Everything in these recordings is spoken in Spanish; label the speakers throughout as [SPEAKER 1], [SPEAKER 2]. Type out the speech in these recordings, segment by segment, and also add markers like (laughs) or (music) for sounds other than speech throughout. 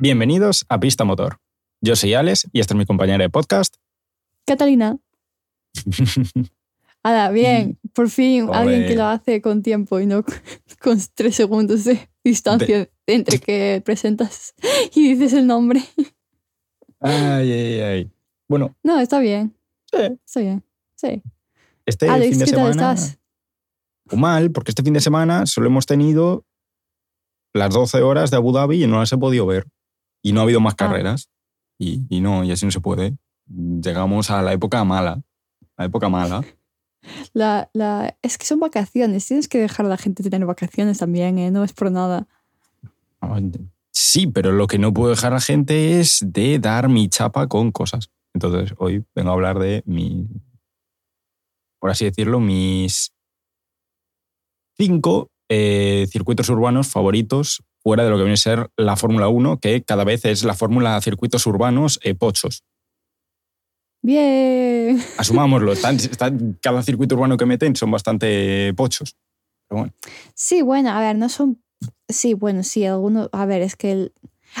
[SPEAKER 1] Bienvenidos a Pista Motor. Yo soy Alex y esta es mi compañera de podcast.
[SPEAKER 2] Catalina. (laughs) Ahora, bien, por fin alguien que lo hace con tiempo y no (laughs) con tres segundos de distancia (laughs) entre que presentas y dices el nombre.
[SPEAKER 1] Ay, ay, ay. Bueno.
[SPEAKER 2] No, está bien.
[SPEAKER 1] Sí.
[SPEAKER 2] Está bien. Sí.
[SPEAKER 1] Este
[SPEAKER 2] Alex,
[SPEAKER 1] fin de
[SPEAKER 2] ¿qué tal
[SPEAKER 1] semana.
[SPEAKER 2] estás?
[SPEAKER 1] o mal, porque este fin de semana solo hemos tenido las 12 horas de Abu Dhabi y no las he podido ver. Y no ha habido más
[SPEAKER 2] Ah.
[SPEAKER 1] carreras. Y, y no, y así no se puede. Llegamos a la época mala. La época mala. (laughs)
[SPEAKER 2] La, la, es que son vacaciones. Tienes que dejar a la gente tener vacaciones también, ¿eh? No es por nada.
[SPEAKER 1] Sí, pero lo que no puedo dejar a la gente es de dar mi chapa con cosas. Entonces, hoy vengo a hablar de mi, por así decirlo, mis cinco eh, circuitos urbanos favoritos fuera de lo que viene a ser la Fórmula 1, que cada vez es la fórmula circuitos urbanos eh, pochos.
[SPEAKER 2] Bien. (laughs)
[SPEAKER 1] Asumámoslo, están- están- cada circuito urbano que meten son bastante pochos. Pero bueno,
[SPEAKER 2] Sí, bueno, a ver, no son. Sí, bueno, sí, algunos. A ver, es que el.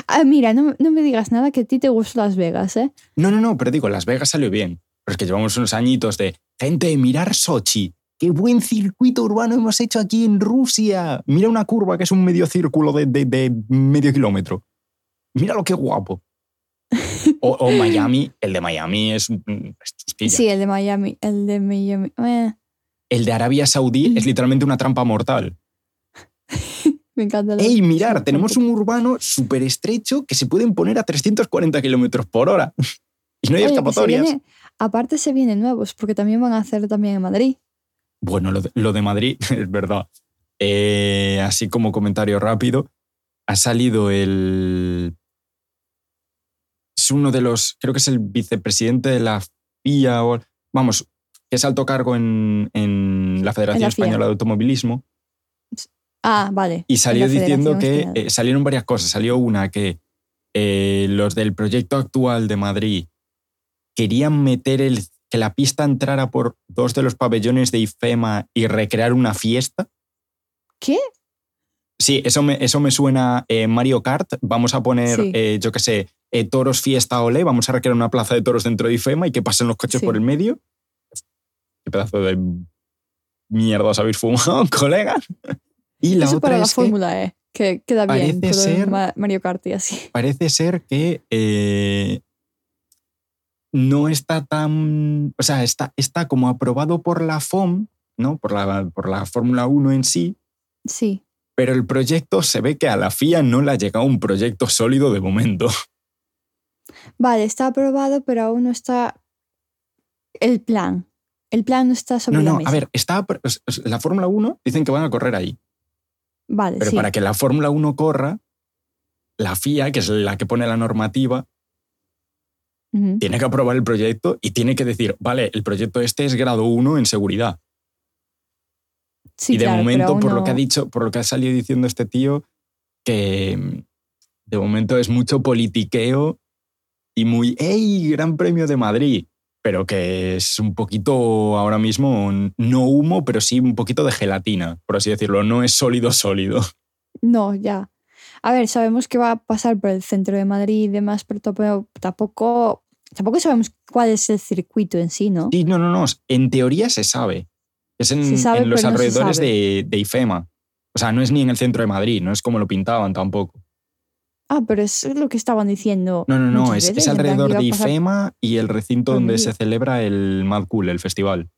[SPEAKER 2] Ah, mira, no, no me digas nada que a ti te gustó Las Vegas, ¿eh?
[SPEAKER 1] No, no, no, pero digo, Las Vegas salió bien. Pero es que llevamos unos añitos de gente, mirar Sochi. Qué buen circuito urbano hemos hecho aquí en Rusia. Mira una curva que es un medio círculo de, de- de medio kilómetro. Mira lo que guapo. O, o (laughs) Miami, el de Miami es. mm, es chusquilla.
[SPEAKER 2] Sí, el de Miami. El de Miami. eh,
[SPEAKER 1] El de Arabia Saudí es literalmente una trampa mortal. (laughs)
[SPEAKER 2] me encanta.
[SPEAKER 1] ¡Ey, mirar! Tenemos un urbano súper estrecho que se pueden poner a 340 kilómetros por hora. (laughs) Y no hay
[SPEAKER 2] Oye, que se
[SPEAKER 1] escapatorias.
[SPEAKER 2] viene- aparte se vienen nuevos, porque también van a hacer también en Madrid.
[SPEAKER 1] Bueno, lo de, lo de Madrid (laughs) es verdad. Eh, así como comentario rápido, ha salido el... Es uno de los, creo que es el vicepresidente de la FIA, o, vamos, que es alto cargo en, en la Federación
[SPEAKER 2] En la FIA.
[SPEAKER 1] Española de Automovilismo,
[SPEAKER 2] Ah, vale.
[SPEAKER 1] y salió diciendo que eh, salieron varias cosas. Salió una que eh, los del proyecto actual de Madrid querían meter el, que la pista entrara por dos de los pabellones de IFEMA y recrear una fiesta.
[SPEAKER 2] ¿Qué?
[SPEAKER 1] Sí, eso me, eso me suena eh, Mario Kart. Vamos a poner,
[SPEAKER 2] Sí.
[SPEAKER 1] eh, yo qué sé, eh, toros fiesta ole. Vamos a recrear una plaza de toros dentro de IFEMA y que pasen los coches
[SPEAKER 2] Sí.
[SPEAKER 1] por el medio. Qué pedazo de mierda os habéis fumado, (laughs) colega. Y la
[SPEAKER 2] Eso
[SPEAKER 1] otra
[SPEAKER 2] para la
[SPEAKER 1] es que
[SPEAKER 2] Fórmula E, que queda bien.
[SPEAKER 1] ser-
[SPEAKER 2] Ma- Mario Kart y así.
[SPEAKER 1] parece ser que eh, no está tan. O sea, está, está como aprobado por la FOM, ¿no? Por la, por la Fórmula 1 en sí,
[SPEAKER 2] Sí.
[SPEAKER 1] pero el proyecto se ve que a la FIA no le ha llegado un proyecto sólido de momento.
[SPEAKER 2] Vale, está aprobado, pero aún no está el plan. El plan no está sobre
[SPEAKER 1] No,
[SPEAKER 2] la
[SPEAKER 1] no,
[SPEAKER 2] mesa.
[SPEAKER 1] a ver, está, la Fórmula 1 dicen que van a correr ahí,
[SPEAKER 2] Vale,
[SPEAKER 1] pero
[SPEAKER 2] sí.
[SPEAKER 1] para que la Fórmula 1 corra, la FIA, que es la que pone la normativa, Tiene que aprobar el proyecto y tiene que decir, vale, el proyecto este es grado 1 en seguridad.
[SPEAKER 2] Sí,
[SPEAKER 1] y de
[SPEAKER 2] claro,
[SPEAKER 1] momento, por lo que ha dicho, por lo que ha salido diciendo este tío, que mm, de momento es mucho politiqueo y muy, ¡hey! Gran Premio de Madrid. Pero que es un poquito ahora mismo, no humo, pero sí un poquito de gelatina, por así decirlo. No es sólido, sólido.
[SPEAKER 2] No, ya. A ver, sabemos que va a pasar por el centro de Madrid y demás, pero tampoco, tampoco, sabemos cuál es el circuito en sí, ¿no?
[SPEAKER 1] Sí, no, no, no. En teoría se sabe. Es en,
[SPEAKER 2] sabe,
[SPEAKER 1] en los
[SPEAKER 2] no
[SPEAKER 1] alrededores de, de IFEMA. O sea, no es ni en el centro de Madrid, no es como lo pintaban tampoco.
[SPEAKER 2] Ah, pero es lo que estaban diciendo.
[SPEAKER 1] No, no, no, es,
[SPEAKER 2] veces,
[SPEAKER 1] alrededor de IFEMA y el recinto donde se celebra el Mad Cool, el festival.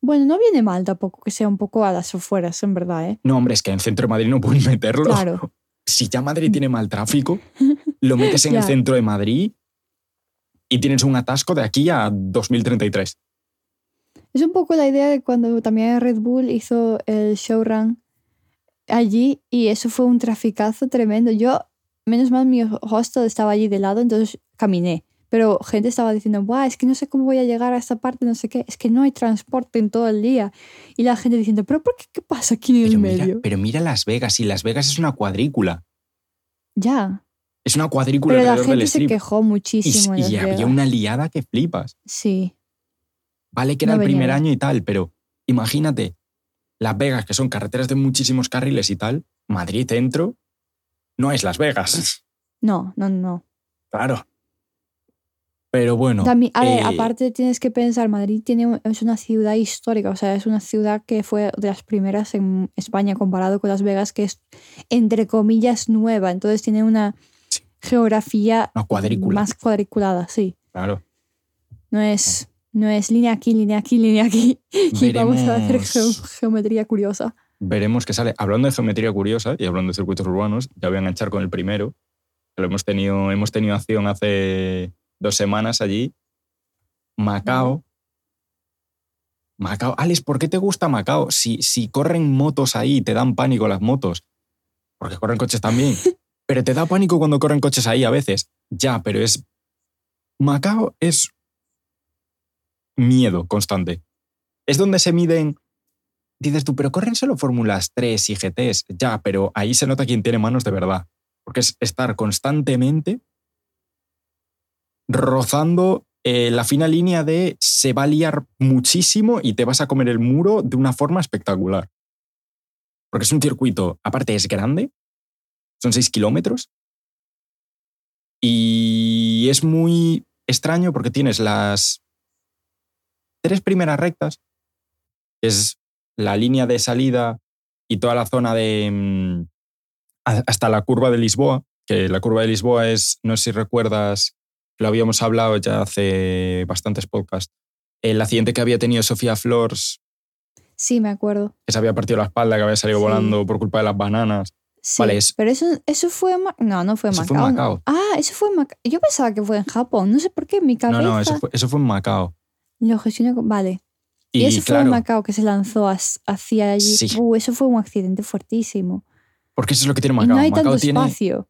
[SPEAKER 2] Bueno, no viene mal tampoco que sea un poco a las afueras, en verdad, ¿eh?
[SPEAKER 1] No, hombre, es que en el centro de Madrid no pueden meterlo.
[SPEAKER 2] Claro. (laughs)
[SPEAKER 1] Si ya Madrid tiene mal tráfico, (laughs) lo metes en el centro de Madrid y tienes un atasco de aquí a 2033.
[SPEAKER 2] Es un poco la idea de cuando también Red Bull hizo el showrun allí y eso fue un traficazo tremendo. Yo, menos mal, mi hostel estaba allí de lado, entonces caminé. Pero gente estaba diciendo, Buah, es que no sé cómo voy a llegar a esta parte, no sé qué, es que no hay transporte en todo el día. Y la gente diciendo, ¿pero por qué qué pasa aquí en el
[SPEAKER 1] mira,
[SPEAKER 2] medio?
[SPEAKER 1] pero mira Las Vegas, y Las Vegas es una cuadrícula.
[SPEAKER 2] Ya.
[SPEAKER 1] Es una cuadrícula
[SPEAKER 2] Pero la
[SPEAKER 1] alrededor del
[SPEAKER 2] gente se quejó
[SPEAKER 1] Y,
[SPEAKER 2] muchísimo. en
[SPEAKER 1] y
[SPEAKER 2] Las
[SPEAKER 1] había
[SPEAKER 2] Vegas.
[SPEAKER 1] una liada que flipas.
[SPEAKER 2] Sí.
[SPEAKER 1] Vale que
[SPEAKER 2] No
[SPEAKER 1] era el primer año y tal, pero imagínate, Las Vegas, que son carreteras de muchísimos carriles y tal, Madrid centro, no es Las Vegas.
[SPEAKER 2] No, no, no.
[SPEAKER 1] Claro. Pero bueno.
[SPEAKER 2] También, a ver,
[SPEAKER 1] eh,
[SPEAKER 2] aparte tienes que pensar, Madrid tiene, es una ciudad histórica, o sea, es una ciudad que fue de las primeras en España comparado con Las Vegas, que es, entre comillas, nueva. Entonces tiene una
[SPEAKER 1] Sí.
[SPEAKER 2] geografía
[SPEAKER 1] Una cuadrícula.
[SPEAKER 2] más cuadriculada, sí.
[SPEAKER 1] Claro.
[SPEAKER 2] No es, no es línea aquí, línea aquí, línea aquí. (laughs) Y vamos a hacer
[SPEAKER 1] Veremos.
[SPEAKER 2] geo- geometría curiosa.
[SPEAKER 1] Veremos qué sale. Hablando de geometría curiosa y hablando de circuitos urbanos, ya voy a enganchar con el primero. Lo hemos tenido, hemos tenido acción hace dos semanas allí. Macao. Macao. Alex, ¿por qué te gusta Macao? Si, si corren motos ahí, te dan pánico las motos. Porque corren coches también. (laughs) pero te da pánico cuando corren coches ahí a veces. Ya, pero es. Macao es miedo constante. Es donde se miden. Dices tú, pero corren solo Fórmulas 3 y GTs. Ya, pero ahí se nota quién tiene manos de verdad. Porque es estar constantemente rozando eh, la fina línea de se va a liar muchísimo y te vas a comer el muro de una forma espectacular. Porque es un circuito, aparte es grande, son 6 kilómetros, y es muy extraño porque tienes las tres primeras rectas, que es la línea de salida y toda la zona de mm, hasta la curva de Lisboa, que la curva de Lisboa es, no sé si recuerdas, lo habíamos hablado ya hace bastantes podcasts, el accidente que había tenido Sofía Flores,
[SPEAKER 2] Sí, me acuerdo.
[SPEAKER 1] que se había partido la espalda, que había salido
[SPEAKER 2] Sí.
[SPEAKER 1] volando por culpa de las bananas.
[SPEAKER 2] Sí,
[SPEAKER 1] Vale, es-
[SPEAKER 2] pero eso, eso fue No, no fue en
[SPEAKER 1] Eso fue
[SPEAKER 2] Macao.
[SPEAKER 1] en
[SPEAKER 2] ¿no?
[SPEAKER 1] Macao.
[SPEAKER 2] Ah, eso fue en Macao. Yo pensaba que fue en Japón. No sé por qué en mi cabeza
[SPEAKER 1] No, no, eso fue, eso fue en Macao.
[SPEAKER 2] lo gestioné con- Vale. Y,
[SPEAKER 1] Y,
[SPEAKER 2] eso fue
[SPEAKER 1] claro,
[SPEAKER 2] en Macao que se lanzó hacia allí.
[SPEAKER 1] Sí.
[SPEAKER 2] Uh, eso fue un accidente fuertísimo.
[SPEAKER 1] porque eso es lo que tiene
[SPEAKER 2] Y
[SPEAKER 1] Macao.
[SPEAKER 2] no hay
[SPEAKER 1] Macao
[SPEAKER 2] tanto
[SPEAKER 1] tiene,
[SPEAKER 2] espacio.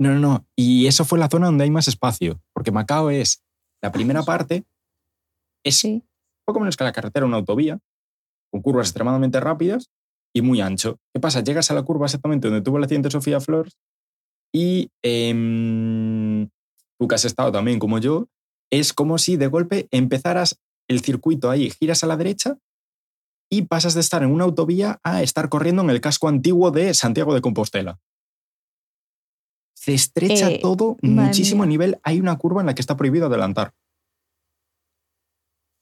[SPEAKER 1] No, no, no. Y eso fue la zona donde hay más espacio. Porque Macao es la primera parte, es
[SPEAKER 2] Sí.
[SPEAKER 1] poco menos que la carretera, una autovía, con curvas extremadamente rápidas y muy ancho. ¿Qué pasa? Llegas a la curva exactamente donde tuvo el accidente Sofía Flores y em, tú que has estado también como yo, es como si de golpe empezaras el circuito ahí, giras a la derecha y pasas de estar en una autovía a estar corriendo en el casco antiguo de Santiago de Compostela. Se estrecha
[SPEAKER 2] Eh,
[SPEAKER 1] todo muchísimo a nivel. Hay una curva en la que está prohibido adelantar.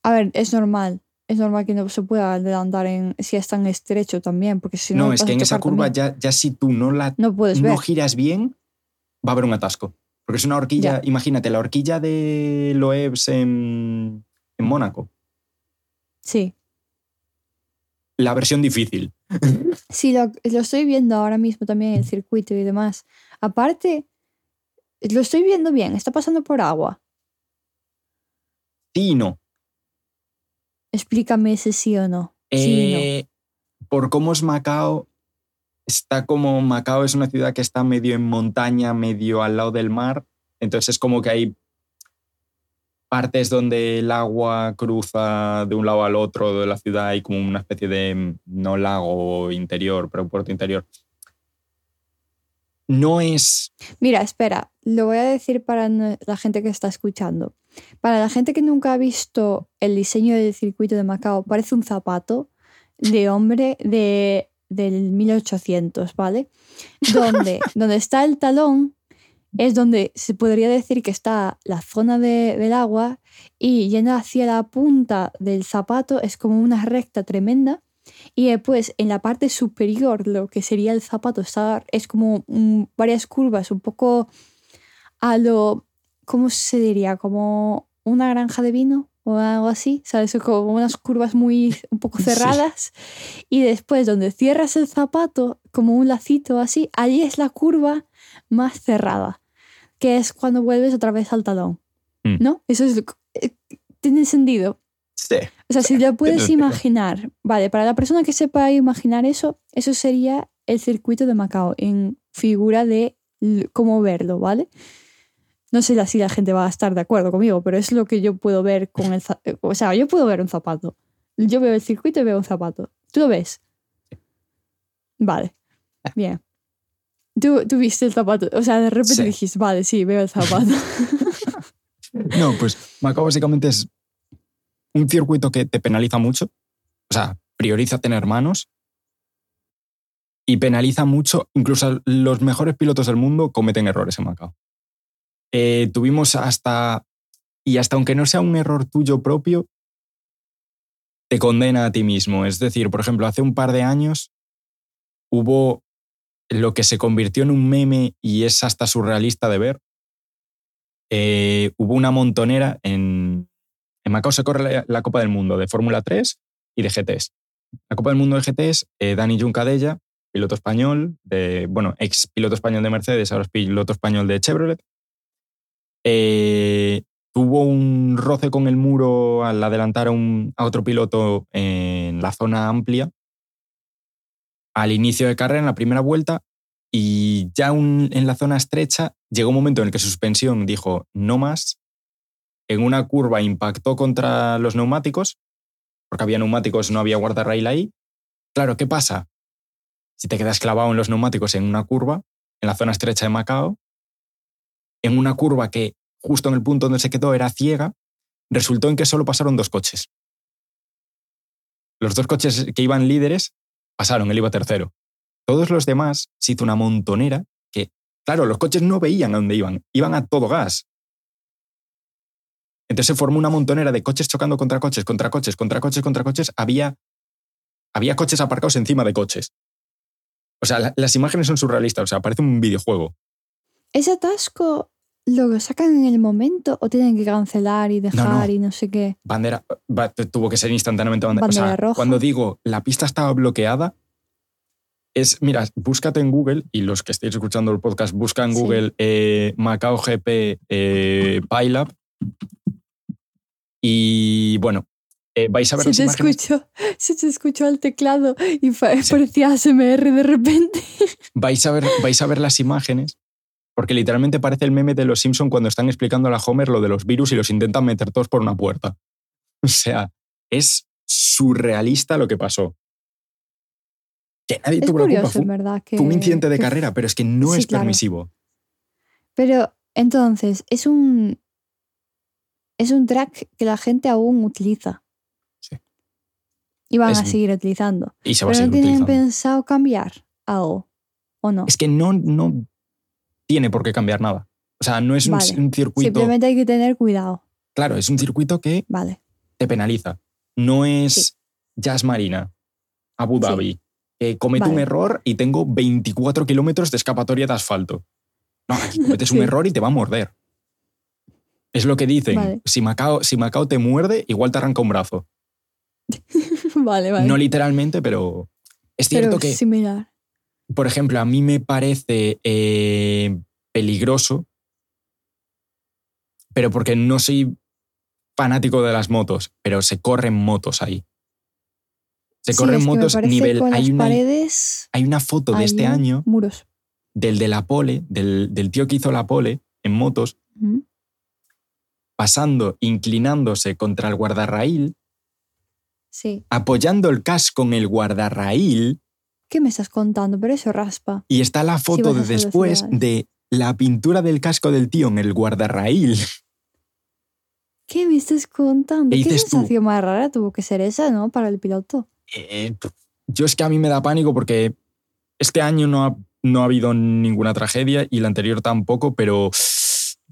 [SPEAKER 2] A ver, es normal. Es normal que no se pueda adelantar en, si es tan estrecho también, porque si no.
[SPEAKER 1] no, es que en esa curva
[SPEAKER 2] también.
[SPEAKER 1] ya, ya si tú no la
[SPEAKER 2] No puedes ver.
[SPEAKER 1] no giras bien, va a haber un atasco. Porque es una horquilla,
[SPEAKER 2] Ya.
[SPEAKER 1] imagínate, la horquilla de Loebs en, en Mónaco.
[SPEAKER 2] Sí.
[SPEAKER 1] La versión difícil.
[SPEAKER 2] Sí, lo, lo estoy viendo ahora mismo también el circuito y demás. Aparte, lo estoy viendo bien. Está pasando por agua.
[SPEAKER 1] Sí y no.
[SPEAKER 2] Explícame ese sí o no. Sí y no.
[SPEAKER 1] Eh, Por cómo es Macao, está como Macao es una ciudad que está medio en montaña, medio al lado del mar. Entonces es como que hay partes donde el agua cruza de un lado al otro de la ciudad. Hay como una especie de, mm, no lago interior, pero puerto interior. No es
[SPEAKER 2] Mira, espera, lo voy a decir para la gente que está escuchando. Para la gente que nunca ha visto el diseño del circuito de Macao, parece un zapato de hombre de, del 1800, ¿vale? Donde, (laughs) donde está el talón es donde se podría decir que está la zona de- del agua y yendo hacia la punta del zapato es como una recta tremenda y después en la parte superior lo que sería el zapato está, es como varias curvas un poco a lo, ¿cómo se diría? Como una granja de vino o algo así, ¿sabes? Como unas curvas muy un poco (laughs)
[SPEAKER 1] Sí.
[SPEAKER 2] cerradas y después donde cierras el zapato como un lacito así, allí es la curva más cerrada, que es cuando vuelves otra vez al talón.
[SPEAKER 1] Mm.
[SPEAKER 2] ¿No? Eso es... eh, Tiene sentido.
[SPEAKER 1] Sí.
[SPEAKER 2] O sea, si lo puedes
[SPEAKER 1] sentido.
[SPEAKER 2] imaginar, vale, para la persona que sepa imaginar eso, eso sería el circuito de Macao en figura de cómo verlo, ¿vale? No sé si la gente va a estar de acuerdo conmigo, pero es lo que yo puedo ver con el... O sea, yo puedo ver un zapato. Yo veo el circuito y veo un zapato. ¿Tú lo ves? Vale. Bien. Tú, tú viste el zapato. O sea, de repente
[SPEAKER 1] Sí.
[SPEAKER 2] dijiste, vale, sí, veo el zapato. (laughs)
[SPEAKER 1] No, pues Macao básicamente es un circuito que te penaliza mucho. O sea, prioriza tener manos. Y penaliza mucho, incluso los mejores pilotos del mundo cometen errores en Macao. eh, tuvimos hasta, y hasta aunque no sea un error tuyo propio, te condena a ti mismo. Es decir, por ejemplo, hace un par de años hubo lo que se convirtió en un meme y es hasta surrealista de ver. Eh, hubo una montonera en, en Macao se corre la, Copa del Mundo de Fórmula 3 y de GTs. La Copa del Mundo de GTs, eh, Dani Juncadella, piloto español, de, bueno, ex piloto español de Mercedes, ahora piloto español de Chevrolet, eh, tuvo un roce con el muro al adelantar a, un, a otro piloto en la zona amplia al inicio de carrera, en la primera vuelta, y ya en la zona estrecha llegó un momento en el que su suspensión dijo no más. En una curva impactó contra los neumáticos, porque había neumáticos, no había guardarrail ahí. Claro, ¿qué pasa? Si te quedas clavado en los neumáticos en una curva, en la zona estrecha de Macao, en una curva que justo en el punto donde se quedó era ciega, resultó en que solo pasaron dos coches. Los dos coches que iban líderes pasaron, él iba tercero. Todos los demás se hizo una montonera que, claro, los coches no veían a dónde iban, iban a todo gas. Entonces se formó una montonera de coches chocando contra coches, contra coches, contra coches, contra coches. Había, había coches aparcados encima de coches. O sea, la- las imágenes son surrealistas, o sea, parece un videojuego.
[SPEAKER 2] ¿Ese atasco lo sacan en el momento o tienen que cancelar y dejar
[SPEAKER 1] no.
[SPEAKER 2] y no sé qué?
[SPEAKER 1] Bandera, tuvo que ser instantáneamente bandera.
[SPEAKER 2] Bandera
[SPEAKER 1] o sea,
[SPEAKER 2] roja.
[SPEAKER 1] cuando digo la pista estaba bloqueada, es, mira, búscate en Google y los que estéis escuchando el podcast, busca en
[SPEAKER 2] Sí.
[SPEAKER 1] Google eh, Macao GP eh, PyLab y bueno, eh, vais a ver
[SPEAKER 2] Se
[SPEAKER 1] las
[SPEAKER 2] te,
[SPEAKER 1] imágenes.
[SPEAKER 2] escuchó, se te escuchó el teclado y fa- parecía ASMR de repente. (laughs)
[SPEAKER 1] Vais a, ver, vais a ver las imágenes porque literalmente parece el meme de los Simpson cuando están explicando a la Homer lo de los virus y los intentan meter todos por una puerta. O sea, es surrealista lo que pasó. Que nadie
[SPEAKER 2] Es
[SPEAKER 1] culpa.
[SPEAKER 2] curioso,
[SPEAKER 1] Fue,
[SPEAKER 2] en verdad. Que,
[SPEAKER 1] fue un incidente de
[SPEAKER 2] que-
[SPEAKER 1] carrera, pero es que no
[SPEAKER 2] Sí,
[SPEAKER 1] es
[SPEAKER 2] claro.
[SPEAKER 1] permisivo.
[SPEAKER 2] Pero entonces, es un. Es un track que la gente aún utiliza.
[SPEAKER 1] Sí.
[SPEAKER 2] Y van
[SPEAKER 1] Es-
[SPEAKER 2] a seguir utilizando.
[SPEAKER 1] Y se va a
[SPEAKER 2] Pero no
[SPEAKER 1] seguir
[SPEAKER 2] tienen
[SPEAKER 1] utilizando.
[SPEAKER 2] pensado cambiar algo. ¿O no?
[SPEAKER 1] Es que no, no tiene por qué cambiar nada. O sea, no es un,
[SPEAKER 2] Vale.
[SPEAKER 1] un circuito.
[SPEAKER 2] Simplemente hay que tener cuidado.
[SPEAKER 1] Claro, es un circuito que
[SPEAKER 2] Vale.
[SPEAKER 1] te penaliza. No es
[SPEAKER 2] Sí.
[SPEAKER 1] Jazz Marina, Abu
[SPEAKER 2] Sí.
[SPEAKER 1] Dhabi. que cometo un error y tengo 24 kilómetros de escapatoria de asfalto. No, aquí cometes un (laughs)
[SPEAKER 2] Sí.
[SPEAKER 1] error y te va a morder. Es lo que dicen.
[SPEAKER 2] Vale.
[SPEAKER 1] Si, Macao, si Macao te muerde, igual te arranca un brazo. (laughs)
[SPEAKER 2] vale, vale.
[SPEAKER 1] No literalmente, pero es cierto
[SPEAKER 2] Pero
[SPEAKER 1] que,
[SPEAKER 2] similar.
[SPEAKER 1] por ejemplo, a mí me parece eh, peligroso, pero porque no soy fanático de las motos, pero se corren motos ahí. Se
[SPEAKER 2] Sí,
[SPEAKER 1] corren motos
[SPEAKER 2] parece
[SPEAKER 1] nivel.
[SPEAKER 2] Con
[SPEAKER 1] Hay
[SPEAKER 2] las
[SPEAKER 1] una,
[SPEAKER 2] paredes.
[SPEAKER 1] hay una foto de este año
[SPEAKER 2] Muros.
[SPEAKER 1] del de la pole, del, del tío que hizo la pole en motos,
[SPEAKER 2] Ujú.
[SPEAKER 1] Pasando, inclinándose contra el guardarraíl,
[SPEAKER 2] Sí.
[SPEAKER 1] apoyando el casco en el guardarraíl,
[SPEAKER 2] ¿Qué me estás contando? Pero eso raspa.
[SPEAKER 1] y está la foto de después de la pintura del casco del tío en el guardarraíl. (laughs)
[SPEAKER 2] ¿Qué me estás contando?
[SPEAKER 1] ¿Qué
[SPEAKER 2] sensación más rara tuvo que ser esa, no? Para el piloto.
[SPEAKER 1] Eh, yo es que a mí me da pánico porque este año no ha, no ha habido ninguna tragedia y el anterior tampoco, pero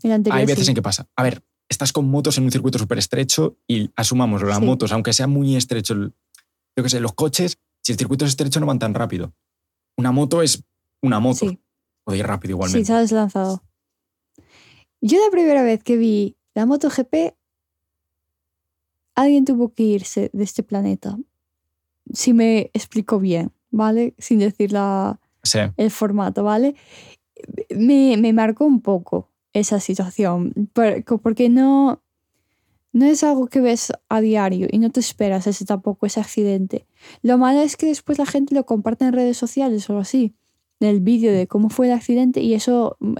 [SPEAKER 2] El anterior.
[SPEAKER 1] hay veces
[SPEAKER 2] sí.
[SPEAKER 1] en que pasa. A ver, estás con motos en un circuito súper estrecho y asumamos, las
[SPEAKER 2] Sí.
[SPEAKER 1] motos, aunque sea muy estrecho, yo qué sé, los coches, si el circuito es estrecho no van tan rápido. Una moto es una moto.
[SPEAKER 2] Sí,
[SPEAKER 1] Puede ir rápido
[SPEAKER 2] sí,
[SPEAKER 1] igualmente.
[SPEAKER 2] se has lanzado. Yo la primera vez que vi la MotoGP, alguien tuvo que irse de este planeta. Si me explico bien, ¿vale? Sin decir la,
[SPEAKER 1] Sí.
[SPEAKER 2] el formato, ¿vale? Me, me marcó un poco esa situación, por- porque no, no es algo que ves a diario y no te esperas ese tampoco ese accidente. Lo malo es que después la gente lo comparte en redes sociales o así, el vídeo de cómo fue el accidente y eso mm,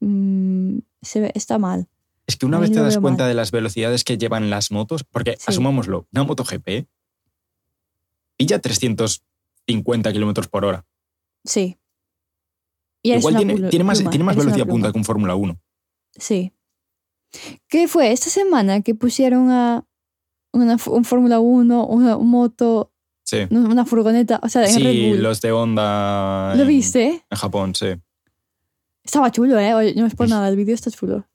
[SPEAKER 2] mm, se ve- está mal.
[SPEAKER 1] Es que una vez te das cuenta
[SPEAKER 2] mal.
[SPEAKER 1] de las velocidades que llevan las motos, porque
[SPEAKER 2] Sí.
[SPEAKER 1] asumámoslo, una moto GP pilla 350 kilómetros por hora.
[SPEAKER 2] Sí. Y
[SPEAKER 1] Igual tiene, tiene más, tiene más velocidad punta que un Fórmula 1.
[SPEAKER 2] Sí. ¿Qué fue? Esta semana que pusieron a una, un Fórmula 1, una moto,
[SPEAKER 1] Sí.
[SPEAKER 2] una furgoneta, o sea, en Red
[SPEAKER 1] Sí,
[SPEAKER 2] Bull.
[SPEAKER 1] los de Honda.
[SPEAKER 2] ¿Lo
[SPEAKER 1] en-
[SPEAKER 2] viste?
[SPEAKER 1] En Japón, sí.
[SPEAKER 2] Estaba chulo, ¿eh? Oye, No es por nada, el vídeo está chulo.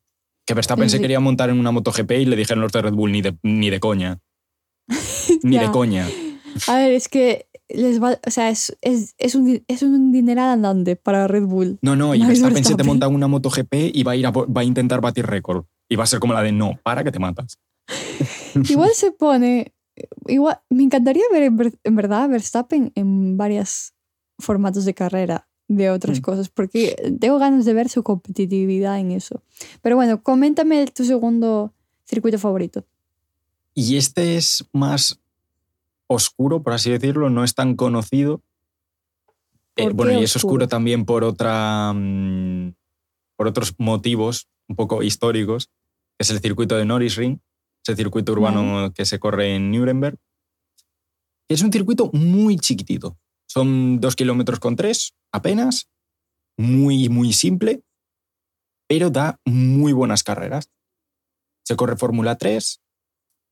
[SPEAKER 1] Que Verstappen
[SPEAKER 2] Sí.
[SPEAKER 1] se quería montar en una MotoGP y le dijeron los de Red Bull ni de, ni de coña. (laughs) Ni de coña.
[SPEAKER 2] A ver, es que les va, o sea, es, es, es un, es un dineral andante para Red Bull.
[SPEAKER 1] No, no, y Verstappen se te monta una MotoGP y va a, ir a, va a intentar batir récord. Y va a ser como la de no, para que te matas. (laughs)
[SPEAKER 2] Igual se pone. Igual, me encantaría ver en, en verdad Verstappen en varios formatos de carrera de otras
[SPEAKER 1] Mm.
[SPEAKER 2] cosas, porque tengo ganas de ver su competitividad en eso. Pero bueno, coméntame tu segundo circuito favorito.
[SPEAKER 1] Y este es más oscuro, por así decirlo, no es tan conocido. Eh,
[SPEAKER 2] ¿Por
[SPEAKER 1] bueno, y es oscuro también por otra. mm, por otros motivos un poco históricos, es el circuito de Norrisring, ese circuito urbano que se corre en Nuremberg. Es un circuito muy chiquitito. Son dos kilómetros con tres, apenas. Muy, muy simple, pero da muy buenas carreras. Se corre Fórmula 3,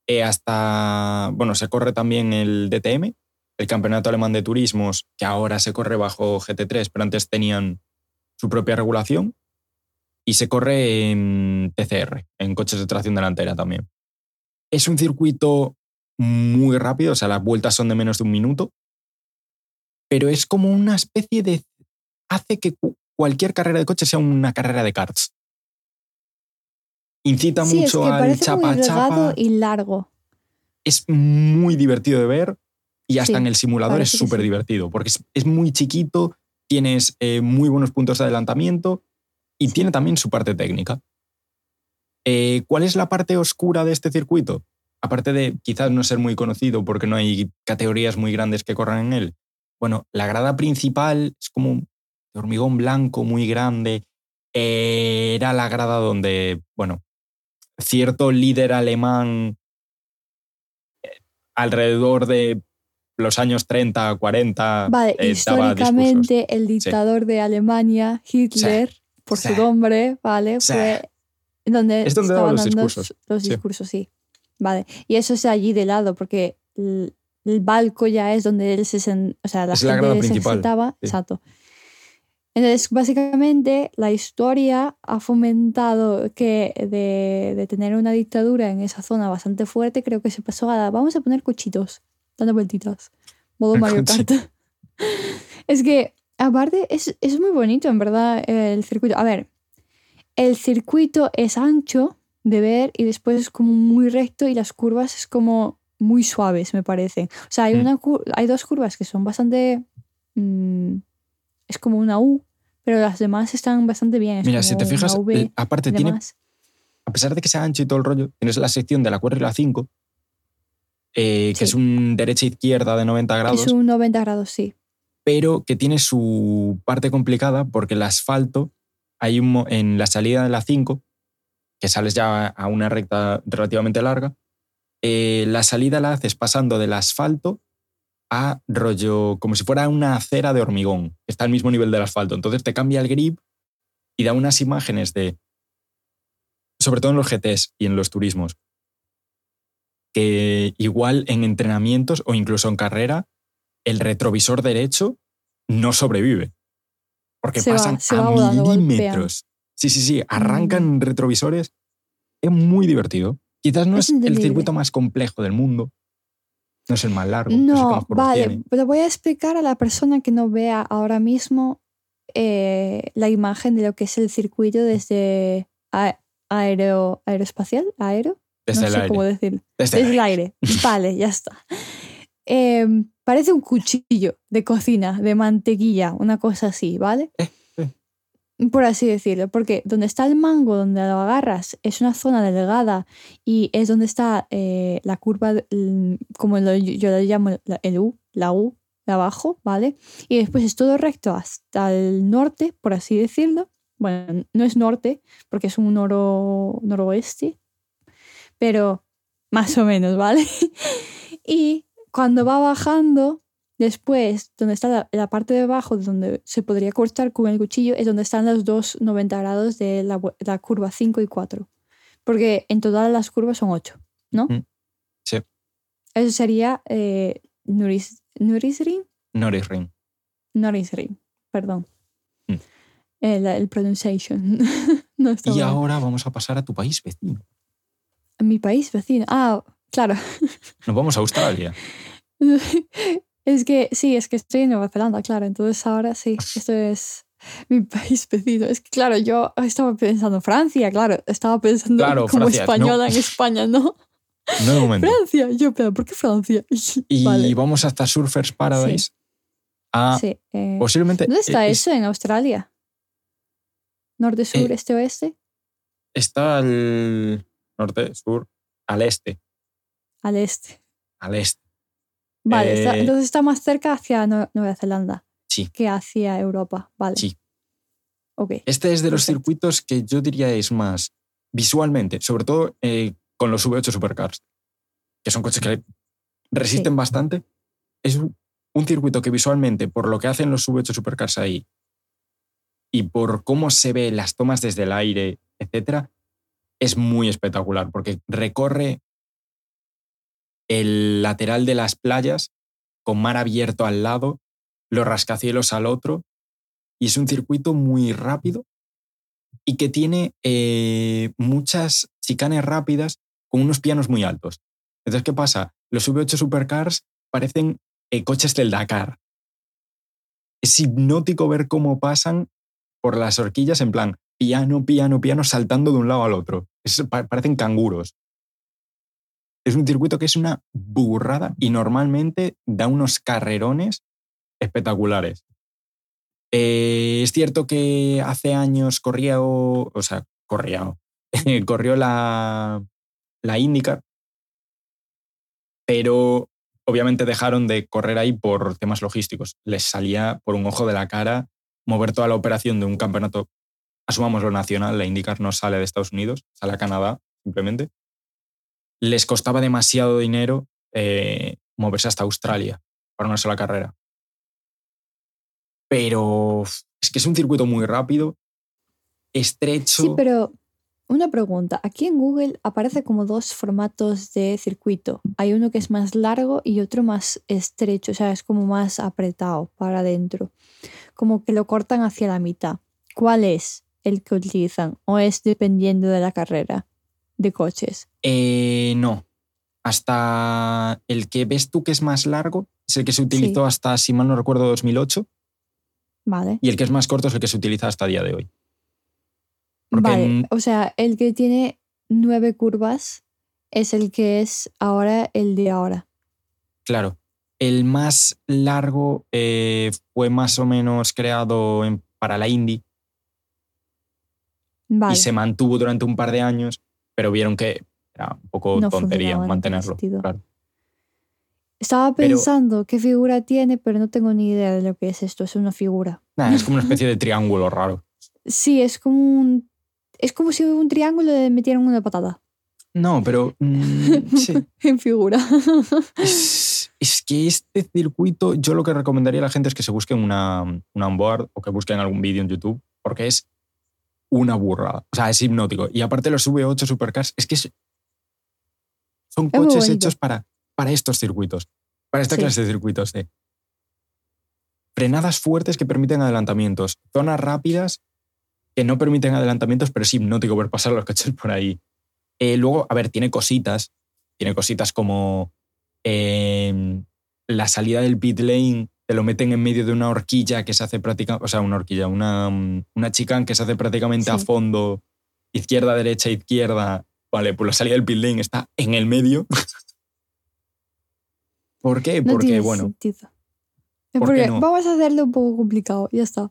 [SPEAKER 1] eh, hasta, bueno, se corre también el DTM, el Campeonato Alemán de Turismos, que ahora se corre bajo GT3, pero antes tenían su propia regulación, y se corre en TCR, en coches de tracción delantera también. Es un circuito muy rápido, o sea, las vueltas son de menos de un minuto, pero es como una especie de... hace que cu- cualquier carrera de coche sea una carrera de karts. Incita
[SPEAKER 2] sí, es
[SPEAKER 1] mucho
[SPEAKER 2] que
[SPEAKER 1] al
[SPEAKER 2] parece
[SPEAKER 1] chapa
[SPEAKER 2] muy delgado
[SPEAKER 1] chapa
[SPEAKER 2] y largo.
[SPEAKER 1] es muy divertido de ver y hasta
[SPEAKER 2] Sí,
[SPEAKER 1] en el simulador es súper
[SPEAKER 2] sí.
[SPEAKER 1] divertido porque es, es muy chiquito, tienes eh, muy buenos puntos de adelantamiento y tiene también su parte técnica. Eh, ¿Cuál es la parte oscura de este circuito? Aparte de quizás no ser muy conocido porque no hay categorías muy grandes que corran en él. Bueno, la grada principal es como de hormigón blanco muy grande. Eh, era la grada donde, bueno, cierto líder alemán eh, alrededor de los años 30, 40
[SPEAKER 2] Vale,
[SPEAKER 1] eh,
[SPEAKER 2] históricamente el dictador de Alemania, Hitler, por
[SPEAKER 1] Sí.
[SPEAKER 2] su nombre, ¿vale? Fue donde,
[SPEAKER 1] Es donde daba
[SPEAKER 2] estaban
[SPEAKER 1] los
[SPEAKER 2] dando
[SPEAKER 1] discursos.
[SPEAKER 2] Los discursos, sí. Vale. Y eso es allí de lado, porque el, el balco ya es donde él se sen- o sea, la
[SPEAKER 1] Es la
[SPEAKER 2] gente
[SPEAKER 1] grada
[SPEAKER 2] se
[SPEAKER 1] principal,
[SPEAKER 2] sentaba. Exacto. Entonces, básicamente, la historia ha fomentado que de, de tener una dictadura en esa zona bastante fuerte, creo que se pasó a vamos a poner cochitos, dando vueltitas. Modo
[SPEAKER 1] El
[SPEAKER 2] Mario. Kart. (laughs) es que, aparte, es, es muy bonito, en verdad, el circuito. A ver, el circuito es ancho de ver y después es como muy recto y las curvas es como muy suaves, me parecen. O sea, hay,
[SPEAKER 1] Mm.
[SPEAKER 2] una, hay dos curvas que son bastante... mm, es como una U, pero las demás están bastante bien. es
[SPEAKER 1] Mira, si te fijas,
[SPEAKER 2] V
[SPEAKER 1] eh, aparte tiene, a pesar de que sea ancho y todo el rollo, tienes la sección de la 4 y la 5, eh, que
[SPEAKER 2] Sí.
[SPEAKER 1] es un derecha-izquierda de 90 grados,
[SPEAKER 2] Es un 90 grados, sí.
[SPEAKER 1] pero que tiene su parte complicada porque el asfalto, hay un, en la salida de la 5, que sales ya a una recta relativamente larga, eh, la salida la haces pasando del asfalto a rollo, como si fuera una acera de hormigón, está al mismo nivel del asfalto. Entonces te cambia el grip y da unas imágenes de, sobre todo en los GTs y en los turismos, que igual en entrenamientos o incluso en carrera, el retrovisor derecho no sobrevive. Porque
[SPEAKER 2] Se va-
[SPEAKER 1] pasan
[SPEAKER 2] se
[SPEAKER 1] a
[SPEAKER 2] va
[SPEAKER 1] milímetros. Sí, sí, sí, arrancan retrovisores. Es muy divertido. Quizás no
[SPEAKER 2] Es
[SPEAKER 1] es, el circuito más complejo del mundo. No es el más largo.
[SPEAKER 2] No, vale, pero voy a explicar a la persona que no vea ahora mismo eh, la imagen de lo que es el circuito desde aero, aeroespacial, aero,
[SPEAKER 1] Desde
[SPEAKER 2] no
[SPEAKER 1] el
[SPEAKER 2] sé
[SPEAKER 1] aire.
[SPEAKER 2] cómo decirlo.
[SPEAKER 1] Desde el
[SPEAKER 2] Desde el
[SPEAKER 1] aire.
[SPEAKER 2] aire. (laughs) Vale, ya está. Em, parece un cuchillo de cocina, de mantequilla, una cosa así, ¿vale?
[SPEAKER 1] Eh,
[SPEAKER 2] Por así decirlo, porque donde está el mango, donde lo agarras, es una zona delgada y es donde está eh, la curva, mm, como lo- yo le llamo la- el U, la U de abajo, ¿vale? Y después es todo recto hasta el norte, por así decirlo. Bueno, no es norte, porque es un noro, noroeste, pero más o menos, ¿vale? (laughs) y cuando va bajando, después, donde está la, la parte de abajo, donde se podría cortar con el cuchillo, es donde están los dos 90 grados de la, curva 5 y 4. Porque en total las curvas son 8, ¿no?
[SPEAKER 1] Sí.
[SPEAKER 2] Eso sería eh, Nuris, Nurisring.
[SPEAKER 1] Norrisring.
[SPEAKER 2] Norrisring, perdón.
[SPEAKER 1] Mm.
[SPEAKER 2] el, el pronunciation. (laughs) no
[SPEAKER 1] Y ahora vamos a pasar a tu país vecino.
[SPEAKER 2] Mi país vecino. Ah, claro.
[SPEAKER 1] Nos vamos a Australia. (laughs)
[SPEAKER 2] es que sí, es que estoy en Nueva Zelanda, claro. Entonces ahora sí, esto es mi (laughs) país vecino. Es que claro, yo estaba pensando Francia, claro. Estaba pensando
[SPEAKER 1] Claro,
[SPEAKER 2] como
[SPEAKER 1] Francia, no.
[SPEAKER 2] española en España, ¿no?
[SPEAKER 1] No de momento.
[SPEAKER 2] Francia. Yo, pero ¿por qué Francia? (laughs)
[SPEAKER 1] Y
[SPEAKER 2] Vale.
[SPEAKER 1] vamos hasta Surfers Paradise. A
[SPEAKER 2] Sí, eh,
[SPEAKER 1] posiblemente.
[SPEAKER 2] ¿Dónde está
[SPEAKER 1] es-
[SPEAKER 2] eso en Australia? ¿Norte, sur,
[SPEAKER 1] Eh,
[SPEAKER 2] este, oeste?
[SPEAKER 1] Está al norte, sur, al este.
[SPEAKER 2] Al este.
[SPEAKER 1] Al este.
[SPEAKER 2] Vale,
[SPEAKER 1] Eh,
[SPEAKER 2] entonces está más cerca hacia Nue- Nueva Zelanda
[SPEAKER 1] Sí.
[SPEAKER 2] que hacia Europa. Vale.
[SPEAKER 1] Sí.
[SPEAKER 2] Ok.
[SPEAKER 1] Este es de los
[SPEAKER 2] Perfecto.
[SPEAKER 1] circuitos que yo diría es más visualmente, sobre todo eh, con los V8 Supercars, que son coches que resisten
[SPEAKER 2] Sí.
[SPEAKER 1] bastante. Es un un circuito que visualmente, por lo que hacen los V8 Supercars ahí y por cómo se ve las tomas desde el aire, etcétera, es muy espectacular porque recorre el lateral de las playas con mar abierto al lado, los rascacielos al otro, y es un circuito muy rápido y que tiene eh, muchas chicanes rápidas con unos pianos muy altos. Entonces, ¿qué pasa? Los V8 Supercars parecen eh, coches del Dakar. Es hipnótico ver cómo pasan por las horquillas en plan piano, piano, piano, saltando de un lado al otro. Parecen canguros. Es un circuito que es una burrada y normalmente da unos carrerones espectaculares. Eh, es cierto que hace años corría, o, o sea, corría, (laughs) corrió la, la IndyCar, pero obviamente dejaron de correr ahí por temas logísticos. Les salía por un ojo de la cara mover toda la operación de un campeonato, asumamos lo nacional, la IndyCar no sale de Estados Unidos, sale a Canadá simplemente. Les costaba demasiado dinero eh, moverse hasta Australia para una sola carrera. Pero es que es un circuito muy rápido, estrecho.
[SPEAKER 2] Sí, pero una pregunta. Aquí en Google aparece como dos formatos de circuito. Hay uno que es más largo y otro más estrecho, o sea, es como más apretado para adentro. Como que lo cortan hacia la mitad. ¿Cuál es el que utilizan? ¿O es dependiendo de la carrera de coches?
[SPEAKER 1] Eh, no. Hasta el que ves tú que es más largo es el que se utilizó hasta, si mal no recuerdo, 2008.
[SPEAKER 2] Vale.
[SPEAKER 1] Y el que es más corto es el que se utiliza hasta el día de hoy. Porque
[SPEAKER 2] Vale,
[SPEAKER 1] en-
[SPEAKER 2] o sea, el que tiene nueve curvas es el que es ahora el de ahora.
[SPEAKER 1] Claro, el más largo eh, fue más o menos creado en- para la Indy
[SPEAKER 2] Vale.
[SPEAKER 1] y se mantuvo durante un par de años, pero vieron que era un poco
[SPEAKER 2] No
[SPEAKER 1] tontería mantenerlo. claro.
[SPEAKER 2] Estaba
[SPEAKER 1] Pero-
[SPEAKER 2] pensando qué figura tiene, pero no tengo ni idea de lo que es esto. Es una figura.
[SPEAKER 1] Es como una (laughs) especie de triángulo raro.
[SPEAKER 2] Sí, es como un. Es como si un triángulo le metieran una patada
[SPEAKER 1] No, pero mm, (laughs) sí.
[SPEAKER 2] en figura. (laughs)
[SPEAKER 1] Es, es que este circuito, yo lo que recomendaría a la gente es que se busquen una, una onboard o que busquen algún vídeo en YouTube, porque es una burrada. O sea, es hipnótico. Y aparte los V8 Supercars, es que es- son
[SPEAKER 2] Es
[SPEAKER 1] coches hechos para, para estos circuitos, para esta
[SPEAKER 2] Sí.
[SPEAKER 1] clase de circuitos de frenadas fuertes que permiten adelantamientos, zonas rápidas que no permiten adelantamientos, pero es hipnótico ver pasar los coches por ahí. Eh, luego, a ver, tiene cositas, tiene cositas como eh, la salida del pit lane, te lo meten en medio de una horquilla que se hace prácticamente, o sea, una horquilla, una, una chicane que se hace prácticamente a fondo, izquierda, derecha, izquierda. Vale, pues la salida del pit lane está en el medio. (laughs) ¿Por qué?
[SPEAKER 2] No
[SPEAKER 1] Porque,
[SPEAKER 2] tiene
[SPEAKER 1] bueno,
[SPEAKER 2] sentido.
[SPEAKER 1] ¿por qué
[SPEAKER 2] Porque
[SPEAKER 1] no?
[SPEAKER 2] vamos a hacerlo un poco complicado, ya está.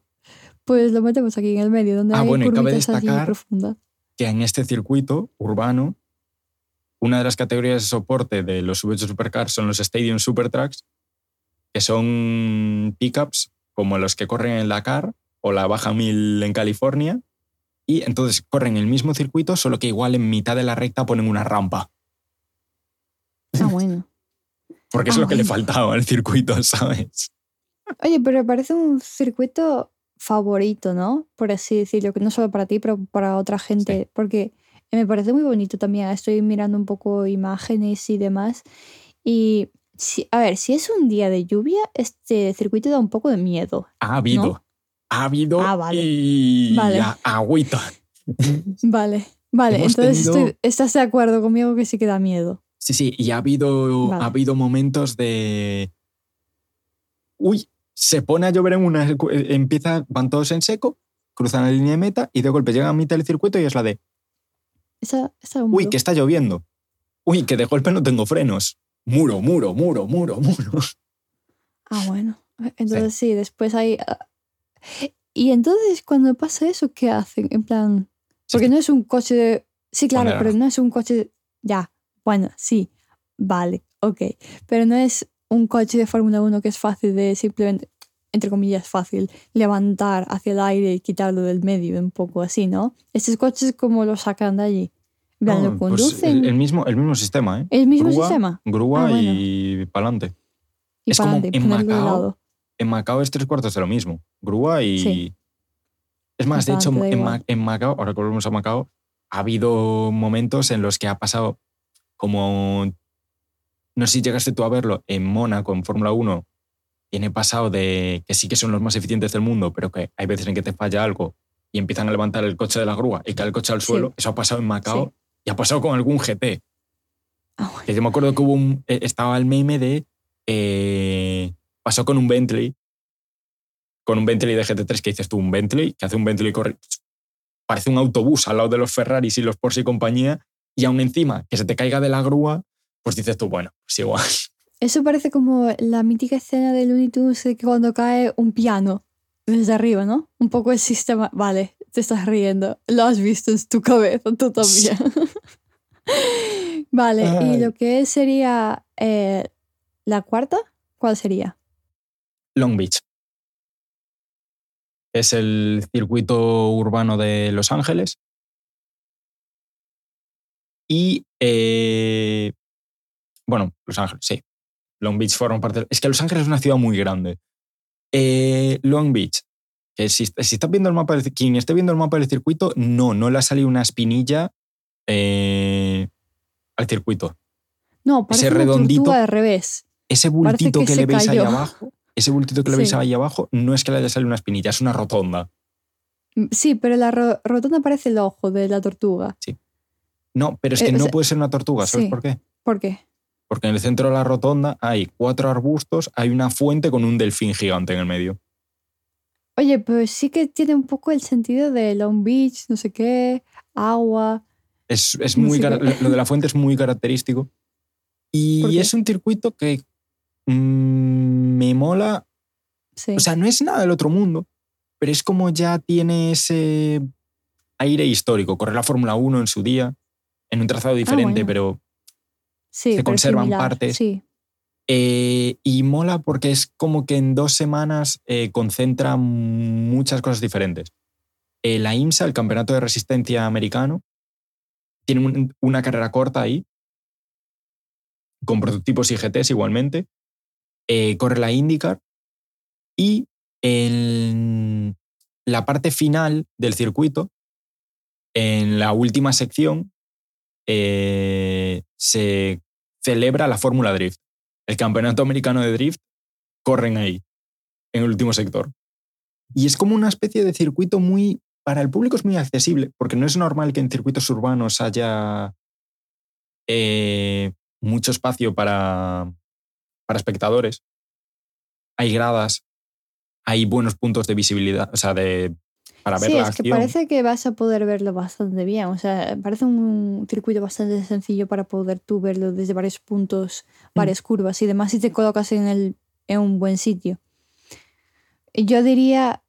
[SPEAKER 2] Pues lo metemos aquí en el medio, donde
[SPEAKER 1] Ah,
[SPEAKER 2] hay
[SPEAKER 1] bueno, y cabe destacar-
[SPEAKER 2] profundas.
[SPEAKER 1] que en este circuito urbano, una de las categorías de soporte de los V8 Supercars son los Stadium Super Trucks, que son pickups como los que corren en Dakar o la Baja 1000 en California. Y entonces corren el mismo circuito, solo que igual en mitad de la recta ponen una rampa.
[SPEAKER 2] Ah, bueno. (laughs)
[SPEAKER 1] Porque es
[SPEAKER 2] Ah,
[SPEAKER 1] lo que le faltaba al circuito, (laughs) ¿sabes?
[SPEAKER 2] Oye, pero parece un circuito favorito, ¿no? Por así decirlo, que no solo para ti, pero para otra gente, porque me parece muy bonito también. Estoy mirando un poco imágenes y demás. Y, si, a ver, si es un día de lluvia, este circuito da un poco de miedo.
[SPEAKER 1] Ha habido.
[SPEAKER 2] ¿No?
[SPEAKER 1] ha habido
[SPEAKER 2] Ah, vale.
[SPEAKER 1] y
[SPEAKER 2] Vale.
[SPEAKER 1] agüita. (laughs) (laughs)
[SPEAKER 2] Vale, vale.
[SPEAKER 1] Hemos
[SPEAKER 2] Entonces
[SPEAKER 1] tenido-
[SPEAKER 2] estoy- estás de acuerdo conmigo que sí que da miedo.
[SPEAKER 1] Sí, sí, y ha habido,
[SPEAKER 2] Vale.
[SPEAKER 1] ha habido momentos de. Uy, se pone a llover en una. Empieza, van todos en seco, cruzan la línea de meta y de golpe llegan a mitad del circuito y es la de.
[SPEAKER 2] Esa, esa
[SPEAKER 1] Uy, que está lloviendo. Uy, que de golpe no tengo frenos. Muro, muro, muro, muro, muro.
[SPEAKER 2] Ah, bueno. Entonces sí, después hay... ah, Y entonces cuando pasa eso, ¿qué hacen? En plan... Porque no es un coche de... Sí, claro,
[SPEAKER 1] Poner-
[SPEAKER 2] pero no es un coche... de- Ya, bueno, sí, vale, ok. Pero no es un coche de Fórmula 1 que es fácil de simplemente, entre comillas, fácil, levantar hacia el aire y quitarlo del medio, un poco así, ¿no? Estos coches como lo sacan de allí.
[SPEAKER 1] No,
[SPEAKER 2] lo
[SPEAKER 1] pues
[SPEAKER 2] conducen...
[SPEAKER 1] el, el mismo, el mismo sistema, ¿eh?
[SPEAKER 2] el mismo
[SPEAKER 1] grúa,
[SPEAKER 2] sistema.
[SPEAKER 1] Grúa
[SPEAKER 2] Ah, bueno.
[SPEAKER 1] y pa'lante.
[SPEAKER 2] Y
[SPEAKER 1] es
[SPEAKER 2] para
[SPEAKER 1] como en Macao,
[SPEAKER 2] lado.
[SPEAKER 1] En Macao es tres cuartos de lo mismo. Grúa y.
[SPEAKER 2] Sí.
[SPEAKER 1] Es más, de hecho, en. Ma- en Macao, ahora que volvemos a Macao, ha habido momentos en los que ha pasado como. No sé si llegaste tú a verlo en Mónaco, en Fórmula 1. Tiene pasado de que sí que son los más eficientes del mundo, pero que hay veces en que te falla algo y empiezan a levantar el coche de la grúa y cae el coche al
[SPEAKER 2] Sí.
[SPEAKER 1] suelo. Eso ha pasado en Macao
[SPEAKER 2] Sí.
[SPEAKER 1] Y ha pasado con algún GT.
[SPEAKER 2] Ah, bueno.
[SPEAKER 1] Que yo me acuerdo que hubo un, eh, estaba el meme de. eh, pasó con un Bentley. Con un Bentley de GT3 que dices tú, un Bentley, que hace un Bentley corre. Parece un autobús al lado de los Ferraris y los Porsche y compañía. Y aún encima, que se te caiga de la grúa, pues dices tú, bueno, pues igual. (laughs)
[SPEAKER 2] Eso parece como la mítica escena de Looney Tunes de que cuando cae un piano desde arriba, ¿no? Un poco el sistema. Vale, te estás riendo. Lo has visto en tu cabeza, tú también. (laughs) vale, y lo que sería eh, la cuarta, ¿cuál sería?
[SPEAKER 1] Long Beach. Es el circuito urbano de Los Ángeles. Y. eh, bueno, Los Ángeles, sí. Long Beach forma parte. Es que Los Ángeles es una ciudad muy grande. Eh, Long Beach. Que si, si estás viendo el mapa quien esté viendo el mapa del circuito, no, no le ha salido una espinilla eh, al circuito.
[SPEAKER 2] No, parece
[SPEAKER 1] Ese
[SPEAKER 2] una
[SPEAKER 1] redondito-
[SPEAKER 2] al revés.
[SPEAKER 1] Ese bultito
[SPEAKER 2] que
[SPEAKER 1] que, le veis ahí abajo, ese bultito que le veis
[SPEAKER 2] Sí.
[SPEAKER 1] ahí abajo, no es que le haya salido una espinilla, es una rotonda.
[SPEAKER 2] Mm, Sí, pero la ro- rotonda parece el ojo de la tortuga.
[SPEAKER 1] No, pero es que
[SPEAKER 2] Eh, o
[SPEAKER 1] no
[SPEAKER 2] sea,
[SPEAKER 1] puede ser una tortuga, ¿sabes
[SPEAKER 2] sí.
[SPEAKER 1] por qué?
[SPEAKER 2] ¿Por qué?
[SPEAKER 1] Porque en el centro de la rotonda hay cuatro arbustos, hay una fuente con un delfín gigante en el medio.
[SPEAKER 2] Oye, pues sí que tiene un poco el sentido de Long Beach, no sé qué, agua.
[SPEAKER 1] Es, es
[SPEAKER 2] No
[SPEAKER 1] muy lo de la fuente es muy característico.
[SPEAKER 2] ¿Por
[SPEAKER 1] Y es un circuito que mm, me mola.
[SPEAKER 2] Sí.
[SPEAKER 1] O sea, no es nada del otro mundo, pero es como ya tiene ese aire histórico. Correr la Fórmula 1 en su día, en un trazado diferente,
[SPEAKER 2] Ah, bueno.
[SPEAKER 1] pero
[SPEAKER 2] sí,
[SPEAKER 1] se
[SPEAKER 2] pero
[SPEAKER 1] conservan
[SPEAKER 2] similar,
[SPEAKER 1] partes.
[SPEAKER 2] Sí.
[SPEAKER 1] Eh, y mola porque es como que en dos semanas eh, concentra muchas cosas diferentes. Eh, la IMSA, el Campeonato de Resistencia Americano, tiene un- una carrera corta ahí, con prototipos y GTs igualmente. Eh, corre la IndyCar y en la parte final del circuito, en la última sección, se celebra la Fórmula Drift el campeonato americano de drift, corren ahí, en el último sector. Y es como una especie de circuito muy, para el público es muy accesible, porque no es normal que en circuitos urbanos haya eh, mucho espacio para, para espectadores. Hay gradas, hay buenos puntos de visibilidad, o sea, de, para ver
[SPEAKER 2] Sí,
[SPEAKER 1] la
[SPEAKER 2] es que
[SPEAKER 1] acción.
[SPEAKER 2] parece que vas a poder verlo bastante bien. O sea, parece un circuito bastante sencillo para poder tú verlo desde varios puntos,
[SPEAKER 1] Mm.
[SPEAKER 2] varias curvas y demás si te colocas en, el, en un buen sitio. Yo diría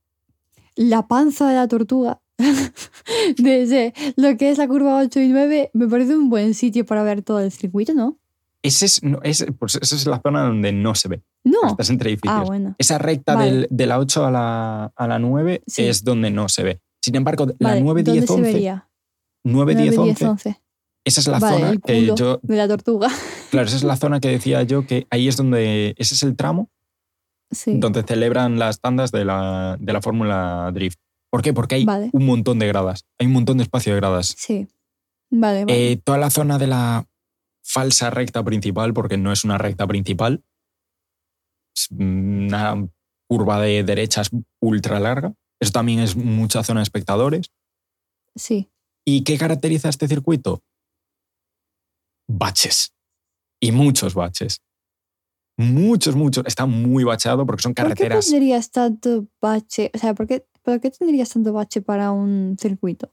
[SPEAKER 2] la panza de la tortuga. (laughs) desde lo que es la curva 8 y 9 me parece un buen sitio para ver todo el circuito, ¿no?
[SPEAKER 1] Ese es, no, ese- pues esa es la zona donde no se ve.
[SPEAKER 2] No.
[SPEAKER 1] Estás entre edificios.
[SPEAKER 2] Ah, bueno.
[SPEAKER 1] Esa recta
[SPEAKER 2] Vale.
[SPEAKER 1] del- de la 8 a la, a la 9
[SPEAKER 2] Sí.
[SPEAKER 1] es donde no se ve. Sin embargo, la
[SPEAKER 2] Vale,
[SPEAKER 1] 9,
[SPEAKER 2] ¿Dónde
[SPEAKER 1] 10,
[SPEAKER 2] se
[SPEAKER 1] 11,
[SPEAKER 2] vería?
[SPEAKER 1] 9, 10,
[SPEAKER 2] 9,
[SPEAKER 1] 11,
[SPEAKER 2] 10, 11.
[SPEAKER 1] esa es la
[SPEAKER 2] Vale,
[SPEAKER 1] zona que yo,
[SPEAKER 2] de la tortuga.
[SPEAKER 1] claro, esa es la zona que decía yo que ahí es donde, ese es el tramo
[SPEAKER 2] Sí.
[SPEAKER 1] donde celebran las tandas de la, de la Fórmula Drift. ¿Por qué? Porque hay
[SPEAKER 2] Vale.
[SPEAKER 1] un montón de gradas, hay un montón de espacio de gradas.
[SPEAKER 2] Sí. Vale, vale.
[SPEAKER 1] Eh, toda la zona de la falsa recta principal, porque no es una recta principal, es una curva de derechas ultra larga, Eso también es mucha zona de espectadores.
[SPEAKER 2] Sí.
[SPEAKER 1] ¿Y qué caracteriza este circuito? Baches. Y muchos baches. Muchos, muchos. Está muy bacheado porque son
[SPEAKER 2] ¿Por qué
[SPEAKER 1] carreteras.
[SPEAKER 2] tendrías tanto bache? O sea, ¿por qué, ¿por qué tendrías tanto bache para un circuito?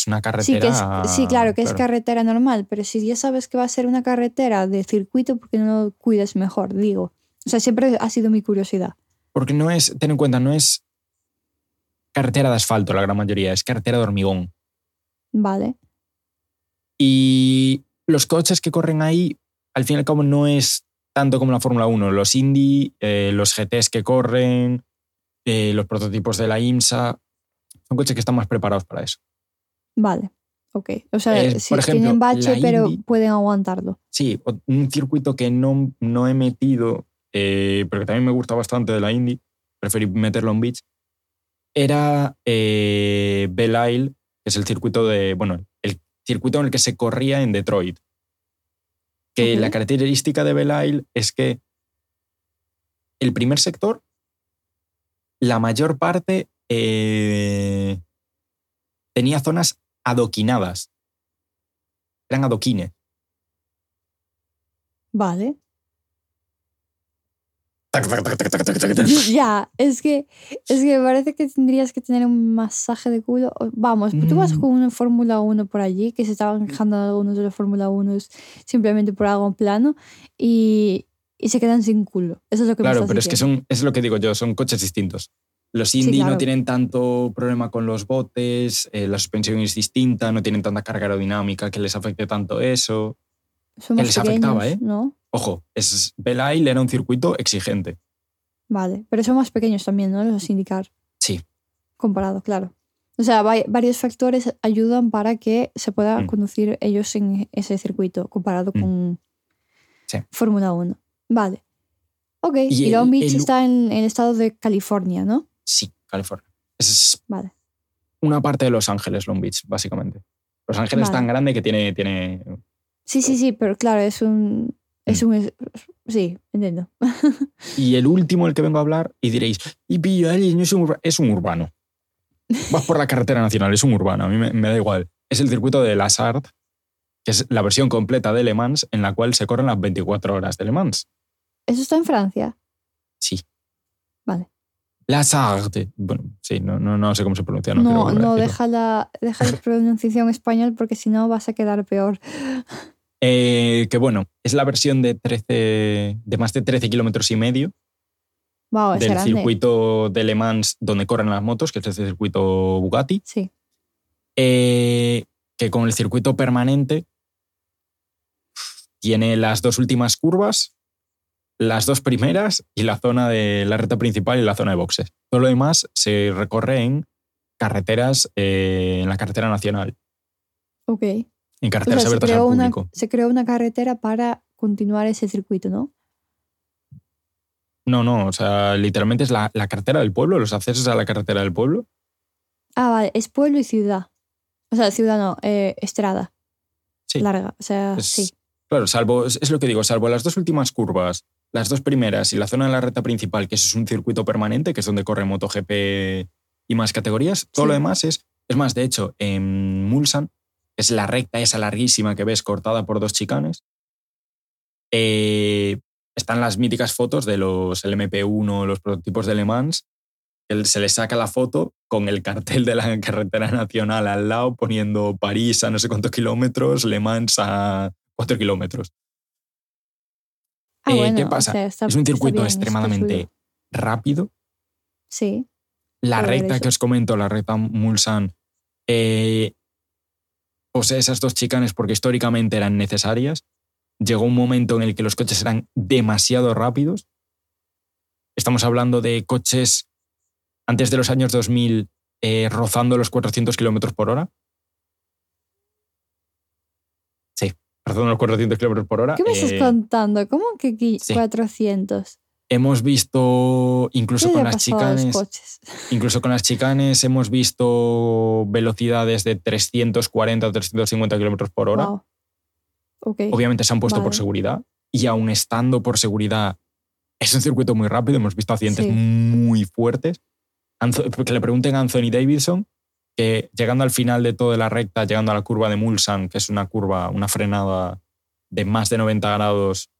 [SPEAKER 1] Es una
[SPEAKER 2] Sí,
[SPEAKER 1] carretera.
[SPEAKER 2] que es, sí, claro, que es carretera normal, pero si ya sabes que va a ser una carretera de circuito, ¿por qué no lo cuidas mejor? Digo. O sea, siempre ha sido mi curiosidad.
[SPEAKER 1] Porque no es, ten en cuenta, no es carretera de asfalto la gran mayoría, es carretera de hormigón.
[SPEAKER 2] Vale.
[SPEAKER 1] Y los coches que corren ahí, al fin y al cabo, no es tanto como la Fórmula 1. Los Indy, eh, los GTs que corren, eh, los prototipos de la IMSA, son coches que están más preparados para eso.
[SPEAKER 2] Vale. Ok. O sea, sí,
[SPEAKER 1] por ejemplo,
[SPEAKER 2] tienen bache, pero
[SPEAKER 1] Indy-
[SPEAKER 2] pueden aguantarlo.
[SPEAKER 1] Sí, un circuito que no, no he metido, eh, pero que también me gusta bastante de la Indy, preferí meterlo en Beach, era eh, Belle Isle, que es el circuito de, bueno, el circuito en el que se corría en Detroit. Que la característica de Belle Isle es que el primer sector, la mayor parte eh, tenía zonas adoquinadas. Eran adoquines.
[SPEAKER 2] Vale. (laughs) Ya, es que, es que me parece que tendrías que tener un masaje de culo. Vamos, tú vas
[SPEAKER 1] Mm.
[SPEAKER 2] con una Fórmula 1 por allí, que se estaban quejando algunos de los Fórmula 1 simplemente por algo en plano, y, y se quedan sin culo. Eso es lo que me
[SPEAKER 1] Claro,
[SPEAKER 2] estás
[SPEAKER 1] pero es que son, es lo que digo yo, son coches distintos. Los
[SPEAKER 2] Sí, claro.
[SPEAKER 1] no tienen tanto problema con los botes, eh, la suspensión es distinta, no tienen tanta carga aerodinámica que les afecte tanto eso.
[SPEAKER 2] Son
[SPEAKER 1] que les afectaba, ¿eh?
[SPEAKER 2] ¿no?
[SPEAKER 1] Ojo, es, Belle Isle era un circuito exigente.
[SPEAKER 2] Vale, pero son más pequeños también, ¿no? Los indicar.
[SPEAKER 1] Sí.
[SPEAKER 2] Comparado, claro. O sea, va- varios factores ayudan para que se pueda
[SPEAKER 1] Mm.
[SPEAKER 2] conducir ellos en ese circuito comparado
[SPEAKER 1] Mm.
[SPEAKER 2] con
[SPEAKER 1] Sí.
[SPEAKER 2] Fórmula 1. Vale. Ok,
[SPEAKER 1] Y
[SPEAKER 2] y, Long Beach
[SPEAKER 1] el-
[SPEAKER 2] está en el estado de California, ¿no?
[SPEAKER 1] Sí, California. Es
[SPEAKER 2] Vale.
[SPEAKER 1] una parte de Los Ángeles, Long Beach, básicamente. Los Ángeles es tan grande que tiene, tiene
[SPEAKER 2] Sí, sí, sí, pero claro, es un... Es
[SPEAKER 1] Mm.
[SPEAKER 2] un... Sí, entiendo. (laughs)
[SPEAKER 1] Y el último, el que vengo a hablar, y diréis, y pillo, es un, urba-". es un urbano. Vas por la carretera nacional, es un urbano, a mí me, me da igual. Es el circuito de Las Art, que es la versión completa de Le Mans, en la cual se corren las 24 horas de Le Mans.
[SPEAKER 2] ¿Eso está en Francia?
[SPEAKER 1] Sí.
[SPEAKER 2] Vale.
[SPEAKER 1] Las Art. Bueno, sí, no, no, no sé cómo se pronuncia. No,
[SPEAKER 2] No, no, deja, la, deja la pronunciación español porque si no vas a quedar peor.
[SPEAKER 1] Eh, que bueno, es la versión de 13, de más de 13 kilómetros y medio
[SPEAKER 2] Wow,
[SPEAKER 1] del
[SPEAKER 2] grande.
[SPEAKER 1] circuito de Le Mans donde corren las motos, que es el circuito Bugatti.
[SPEAKER 2] Sí.
[SPEAKER 1] eh, que con el circuito permanente tiene las dos últimas curvas, las dos primeras y la zona de la recta principal y la zona de boxes. Todo lo demás se recorre en carreteras, eh, en la carretera nacional,
[SPEAKER 2] Ok.
[SPEAKER 1] en
[SPEAKER 2] O
[SPEAKER 1] carreteras
[SPEAKER 2] se
[SPEAKER 1] abiertas al
[SPEAKER 2] creó, una,
[SPEAKER 1] público.
[SPEAKER 2] se creó una carretera para continuar ese circuito, ¿no?
[SPEAKER 1] No, no, o sea, literalmente es la, la carretera del pueblo, los accesos a la carretera del pueblo.
[SPEAKER 2] Ah, vale, es pueblo y ciudad. O sea, ciudad no, eh, estrada.
[SPEAKER 1] Sí.
[SPEAKER 2] Larga, o sea,
[SPEAKER 1] Es-
[SPEAKER 2] sí.
[SPEAKER 1] Claro, salvo, es lo que digo, salvo las dos últimas curvas, las dos primeras y la zona de la recta principal, que eso es un circuito permanente, que es donde corre MotoGP y más categorías, todo
[SPEAKER 2] Sí.
[SPEAKER 1] lo demás es, es más, de hecho, en Mulsan, que es la recta esa larguísima que ves cortada por dos chicanes, eh, están las míticas fotos de los LMP1, los prototipos de Le Mans, que se les saca la foto con el cartel de la carretera nacional al lado poniendo París a no sé cuántos kilómetros, Le Mans a 4 kilómetros.
[SPEAKER 2] Ah,
[SPEAKER 1] Eh,
[SPEAKER 2] bueno,
[SPEAKER 1] ¿Qué
[SPEAKER 2] o
[SPEAKER 1] pasa?
[SPEAKER 2] sea, está-
[SPEAKER 1] es un circuito
[SPEAKER 2] bien,
[SPEAKER 1] extremadamente rápido.
[SPEAKER 2] Sí,
[SPEAKER 1] La recta que os comento, la recta Mulsan, eh, posee esas dos chicanes porque históricamente eran necesarias. Llegó un momento en el que los coches eran demasiado rápidos. Estamos hablando de coches antes de los años 2000 eh, rozando los 400 kilómetros por hora. Sí, rozando los 400 kilómetros por hora.
[SPEAKER 2] ¿Qué me estás
[SPEAKER 1] Eh,
[SPEAKER 2] contando? ¿Cómo que
[SPEAKER 1] sí.
[SPEAKER 2] 400?
[SPEAKER 1] Hemos visto, incluso
[SPEAKER 2] ¿Qué le
[SPEAKER 1] con las chicanes, (laughs) incluso con las chicanes hemos visto velocidades de 340 o 350 kilómetros por hora.
[SPEAKER 2] Wow. Ok.
[SPEAKER 1] Obviamente se han puesto por
[SPEAKER 2] Vale.
[SPEAKER 1] seguridad y aún estando por seguridad es un circuito muy rápido. Hemos visto accidentes
[SPEAKER 2] Sí.
[SPEAKER 1] muy fuertes. Anzo- que le pregunten a Anthony Davidson llegando al final de toda la recta, llegando a la curva de Mulsanne, que es una curva, una frenada de más de 90 grados,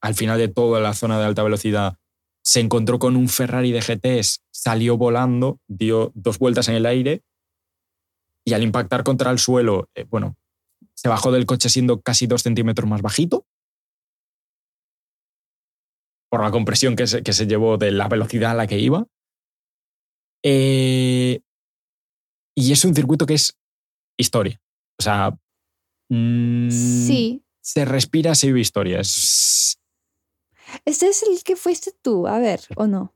[SPEAKER 1] al final de toda la zona de alta velocidad, se encontró con un Ferrari de GTs, salió volando, dio dos vueltas en el aire y al impactar contra el suelo, eh, bueno, se bajó del coche siendo casi dos centímetros más bajito por la compresión que se, que se llevó de la velocidad a la que iba. Eh, y es un circuito que es historia. O sea, mm,
[SPEAKER 2] Sí.
[SPEAKER 1] se respira, se vive historia. Es,
[SPEAKER 2] Este es el que fuiste tú, a ver, ¿o no?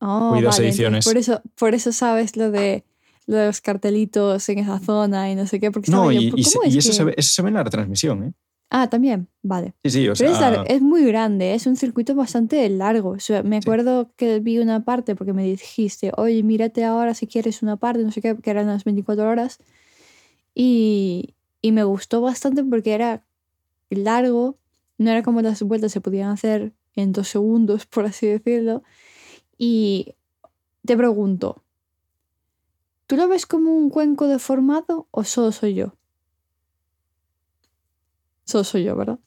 [SPEAKER 2] Oh,
[SPEAKER 1] Fui dos
[SPEAKER 2] vale, entonces
[SPEAKER 1] ediciones.
[SPEAKER 2] Por eso, por eso sabes lo de, lo de los cartelitos en esa zona y no sé qué. Porque
[SPEAKER 1] no, y,
[SPEAKER 2] ¿cómo
[SPEAKER 1] y se-
[SPEAKER 2] es
[SPEAKER 1] y eso,
[SPEAKER 2] que-
[SPEAKER 1] se ve, eso se ve en la retransmisión. ¿eh?
[SPEAKER 2] Ah, también, vale.
[SPEAKER 1] Sí, sí, o
[SPEAKER 2] Pero es, muy grande, es un circuito bastante largo. O sea, me acuerdo que vi una parte porque me dijiste, oye, mírate ahora si quieres una parte, no sé qué, que eran las 24 horas. Y, y me gustó bastante porque era largo, no era como las vueltas se podían hacer en dos segundos, (laughs) por así decirlo. Y te pregunto, ¿tú lo ves como un cuenco deformado o solo soy yo? Solo soy yo, ¿verdad?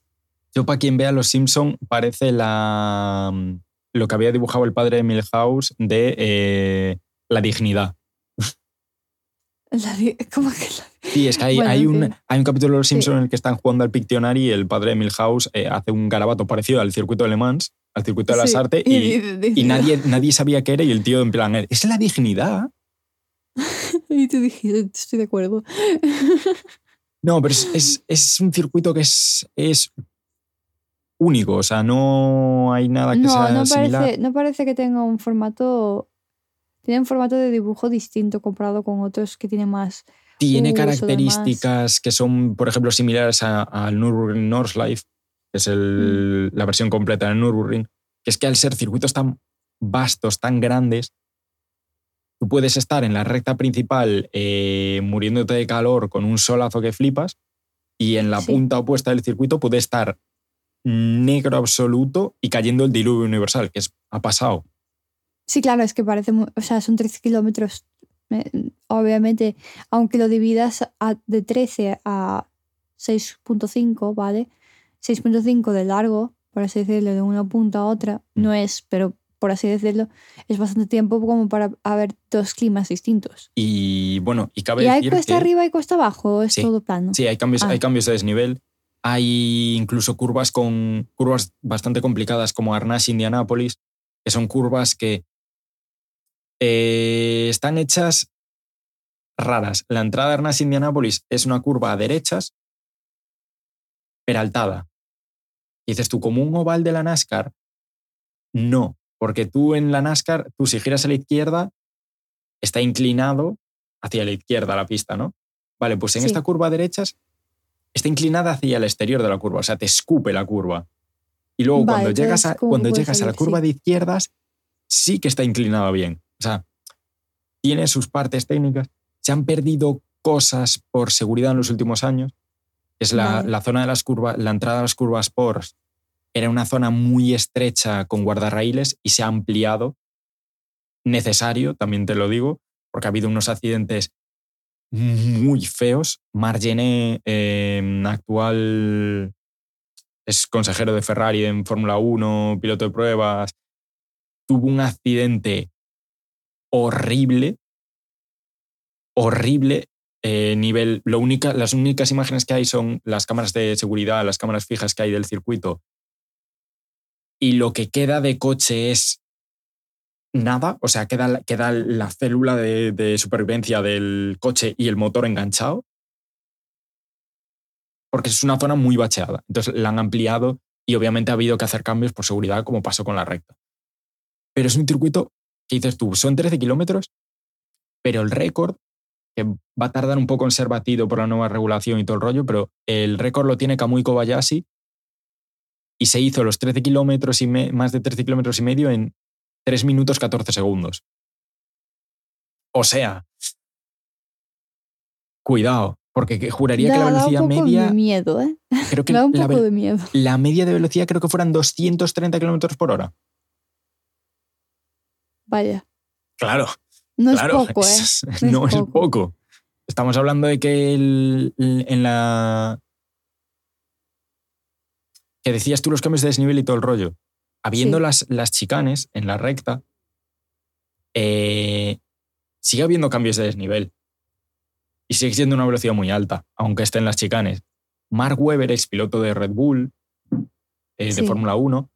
[SPEAKER 1] yo para quien vea Los Simpson parece la, mm, lo que había dibujado el padre de Milhouse de eh, la dignidad. (laughs)
[SPEAKER 2] La ¿Cómo que la-
[SPEAKER 1] Sí, es que hay,
[SPEAKER 2] Bueno,
[SPEAKER 1] hay, un, hay un capítulo de Los
[SPEAKER 2] Sí.
[SPEAKER 1] Simpson en el que están jugando al Pictionary y el padre de Milhouse eh, hace un garabato parecido al circuito de Le Mans, al circuito de las
[SPEAKER 2] Sí,
[SPEAKER 1] artes, y,
[SPEAKER 2] dice- dice-
[SPEAKER 1] y nadie, nadie sabía qué era y el tío en plan, es la dignidad. (laughs)
[SPEAKER 2] Y tú dijiste, estoy de acuerdo. (laughs)
[SPEAKER 1] No, pero es, es- es un circuito que es, es único, o sea, no hay nada que
[SPEAKER 2] No,
[SPEAKER 1] sea
[SPEAKER 2] no
[SPEAKER 1] similar.
[SPEAKER 2] parece, no parece que tenga un formato. Tiene un formato de dibujo distinto comparado con otros que tiene más.
[SPEAKER 1] Tiene características que son, por ejemplo, similares a- al Nürburgring Nordschleife, que es el-
[SPEAKER 2] Mm.
[SPEAKER 1] la versión completa del Nürburgring, que es que al ser circuitos tan vastos, tan grandes, tú puedes estar en la recta principal eh, muriéndote de calor con un solazo que flipas y en la
[SPEAKER 2] Sí.
[SPEAKER 1] punta opuesta del circuito puede estar negro absoluto y cayendo el diluvio universal, que es, ha pasado.
[SPEAKER 2] Sí, claro, es que parece. O sea, son 13 kilómetros. Obviamente, aunque lo dividas a- de 13 a 6.5, ¿vale? 6.5 de largo, por así decirlo, de una punta a otra,
[SPEAKER 1] Mm.
[SPEAKER 2] no es, pero por así decirlo, es bastante tiempo como para haber dos climas distintos.
[SPEAKER 1] Y bueno, y cabe
[SPEAKER 2] ¿Y hay cuesta
[SPEAKER 1] que-
[SPEAKER 2] arriba y cuesta abajo? ¿O es
[SPEAKER 1] Sí,
[SPEAKER 2] todo plano?
[SPEAKER 1] Sí, hay cambios,
[SPEAKER 2] Ah.
[SPEAKER 1] hay cambios de desnivel. Hay incluso curvas con curvas bastante complicadas como Arnaz Indianápolis, que son curvas que eh, están hechas raras. La entrada de Arnaz Indianápolis es una curva a derechas, peraltada. Y dices tú, como un oval de la NASCAR, no, porque tú en la NASCAR, tú si giras a la izquierda, está inclinado hacia la izquierda la pista, ¿no? Vale, pues en
[SPEAKER 2] Sí.
[SPEAKER 1] esta curva a derechas está inclinada hacia el exterior de la curva, o sea, te escupe la curva. Y luego
[SPEAKER 2] Vale,
[SPEAKER 1] cuando llegas, a,
[SPEAKER 2] ¿cómo
[SPEAKER 1] cuando llegas a la curva
[SPEAKER 2] Sí.
[SPEAKER 1] de izquierdas, sí que está inclinada bien. O sea, tiene sus partes técnicas. Se han perdido cosas por seguridad en los últimos años. Es la,
[SPEAKER 2] Vale.
[SPEAKER 1] la zona de las curvas, la entrada a las curvas PORS era una zona muy estrecha con guardarraíles y se ha ampliado. Necesario, también te lo digo, porque ha habido unos accidentes muy feos. Margené, eh, actual es consejero de Ferrari en Fórmula 1, piloto de pruebas, tuvo un accidente horrible, horrible. eh, nivel, lo única, las únicas imágenes que hay son las cámaras de seguridad, las cámaras fijas que hay del circuito. Y lo que queda de coche es nada, o sea, queda, queda la célula de, de supervivencia del coche y el motor enganchado. Porque es una zona muy bacheada. Entonces la han ampliado y obviamente ha habido que hacer cambios por seguridad, como pasó con la recta. Pero es un circuito que dices tú, son 13 kilómetros, pero el récord, que va a tardar un poco en ser batido por la nueva regulación y todo el rollo, pero el récord lo tiene Kamui Kobayashi y se hizo los 13 kilómetros y me- más de 13 kilómetros y medio en 3 minutos 14 segundos. O sea, cuidado, porque que- juraría que
[SPEAKER 2] Da-
[SPEAKER 1] la
[SPEAKER 2] da
[SPEAKER 1] velocidad
[SPEAKER 2] un poco
[SPEAKER 1] media,
[SPEAKER 2] de miedo, ¿eh?
[SPEAKER 1] creo que (laughs)
[SPEAKER 2] Da un
[SPEAKER 1] la,
[SPEAKER 2] poco
[SPEAKER 1] ve-
[SPEAKER 2] de miedo.
[SPEAKER 1] la media de velocidad creo que fueran 230 kilómetros por hora.
[SPEAKER 2] Vaya.
[SPEAKER 1] Claro,
[SPEAKER 2] No
[SPEAKER 1] claro.
[SPEAKER 2] es poco, (laughs) ¿eh?
[SPEAKER 1] es-
[SPEAKER 2] No es (laughs)
[SPEAKER 1] no es
[SPEAKER 2] poco.
[SPEAKER 1] poco. Estamos hablando de que el- en la. Que decías tú los cambios de desnivel y todo el rollo. Habiendo
[SPEAKER 2] Sí.
[SPEAKER 1] las, las chicanes en la recta, eh, sigue habiendo cambios de desnivel. Y sigue siendo una velocidad muy alta, aunque esté en las chicanes. Mark Webber, ex piloto de Red Bull, eh, de. Fórmula 1,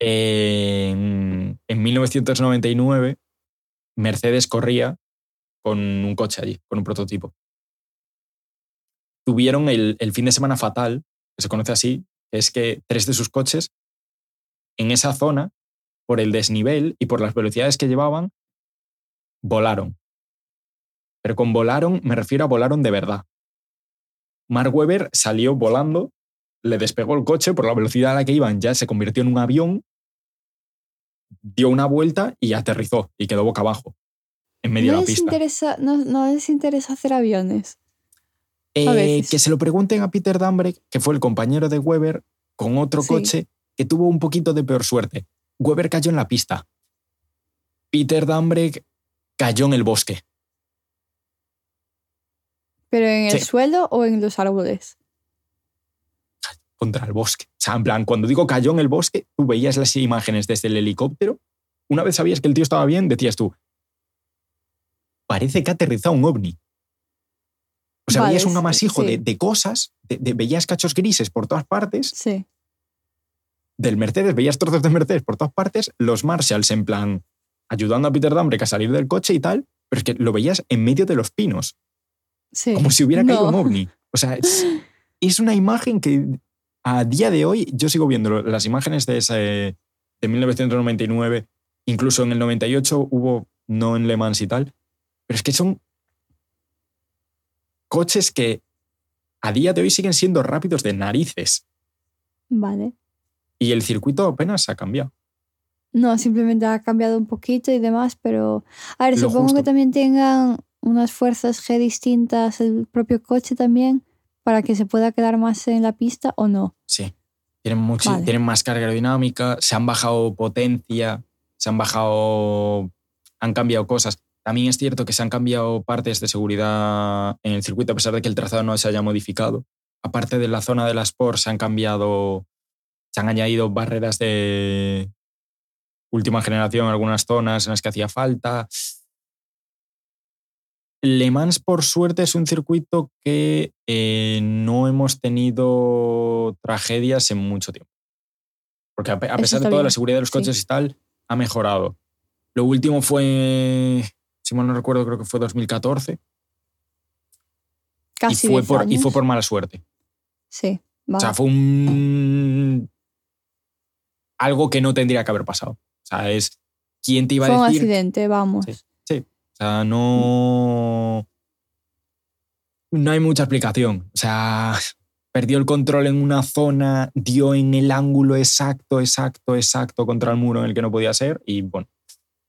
[SPEAKER 1] en, en 1999, Mercedes corría con un coche allí, con un prototipo. Tuvieron el, el fin de semana fatal, que se conoce así, es que tres de sus coches en esa zona, por el desnivel y por las velocidades que llevaban, volaron. Pero con volaron me refiero a volaron de verdad. Mark Webber salió volando, le despegó el coche por la velocidad a la que iban, ya se convirtió en un avión, dio una vuelta y aterrizó y quedó boca abajo, en medio
[SPEAKER 2] no
[SPEAKER 1] de la
[SPEAKER 2] les,
[SPEAKER 1] pista.
[SPEAKER 2] interesa, no, no les interesa hacer aviones.
[SPEAKER 1] Eh, que se lo pregunten a Peter Dambrek, que fue el compañero de Weber, con otro
[SPEAKER 2] Sí.
[SPEAKER 1] coche que tuvo un poquito de peor suerte. Weber cayó en la pista. Peter Dambrek cayó en el bosque.
[SPEAKER 2] ¿Pero en el
[SPEAKER 1] Sí.
[SPEAKER 2] suelo o en los árboles?
[SPEAKER 1] contra el bosque. O sea, en plan, cuando digo cayó en el bosque, tú veías las imágenes desde el helicóptero. Una vez sabías que el tío estaba bien, decías tú, parece que ha aterrizado un ovni. O sea,
[SPEAKER 2] Vale,
[SPEAKER 1] veías un amasijo
[SPEAKER 2] sí.
[SPEAKER 1] de, de cosas, de- de- veías cachos grises por todas partes,
[SPEAKER 2] Sí.
[SPEAKER 1] del Mercedes, veías trozos de Mercedes por todas partes, los Marshalls en plan ayudando a Peter Dambrek a salir del coche y tal, pero es que lo veías en medio de los pinos,
[SPEAKER 2] sí.
[SPEAKER 1] como si hubiera caído un ovni. O sea, es, (laughs) es una imagen que a día de hoy yo sigo viendo las imágenes de ese de 1999, incluso en el 98 hubo, no en Le Mans y tal, pero es que son coches que a día de hoy siguen siendo rápidos de narices
[SPEAKER 2] Vale.
[SPEAKER 1] y el circuito apenas ha cambiado.
[SPEAKER 2] No, simplemente ha cambiado un poquito y demás, pero... A ver,
[SPEAKER 1] Lo
[SPEAKER 2] supongo
[SPEAKER 1] justo.
[SPEAKER 2] que también tengan unas fuerzas G distintas el propio coche también para que se pueda quedar más en la pista o no.
[SPEAKER 1] Sí. Tienen, mucho,
[SPEAKER 2] Vale.
[SPEAKER 1] tienen más carga aerodinámica, se han bajado potencia, se han bajado. han cambiado cosas. También es cierto que se han cambiado partes de seguridad en el circuito, a pesar de que el trazado no se haya modificado. Aparte de la zona de las Sport, se han cambiado. se han añadido barreras de última generación en algunas zonas en las que hacía falta. Le Mans, por suerte, es un circuito que eh, no hemos tenido tragedias en mucho tiempo. Porque a, pesar de toda la seguridad de los
[SPEAKER 2] sí.
[SPEAKER 1] coches y tal, ha mejorado. Lo último fue, si mal no recuerdo, creo que fue 2014.
[SPEAKER 2] Casi
[SPEAKER 1] y, fue
[SPEAKER 2] 10
[SPEAKER 1] por, y fue por mala suerte.
[SPEAKER 2] Sí,
[SPEAKER 1] O sea, fue un. algo que no tendría que haber pasado. O sea, es. ¿Quién te iba
[SPEAKER 2] Fue
[SPEAKER 1] a
[SPEAKER 2] un
[SPEAKER 1] decir?
[SPEAKER 2] accidente, vamos.
[SPEAKER 1] Sí. O sea, no. No hay mucha explicación. O sea, (laughs) perdió el control en una zona, dio en el ángulo exacto, exacto, exacto contra el muro en el que no podía ser y bueno,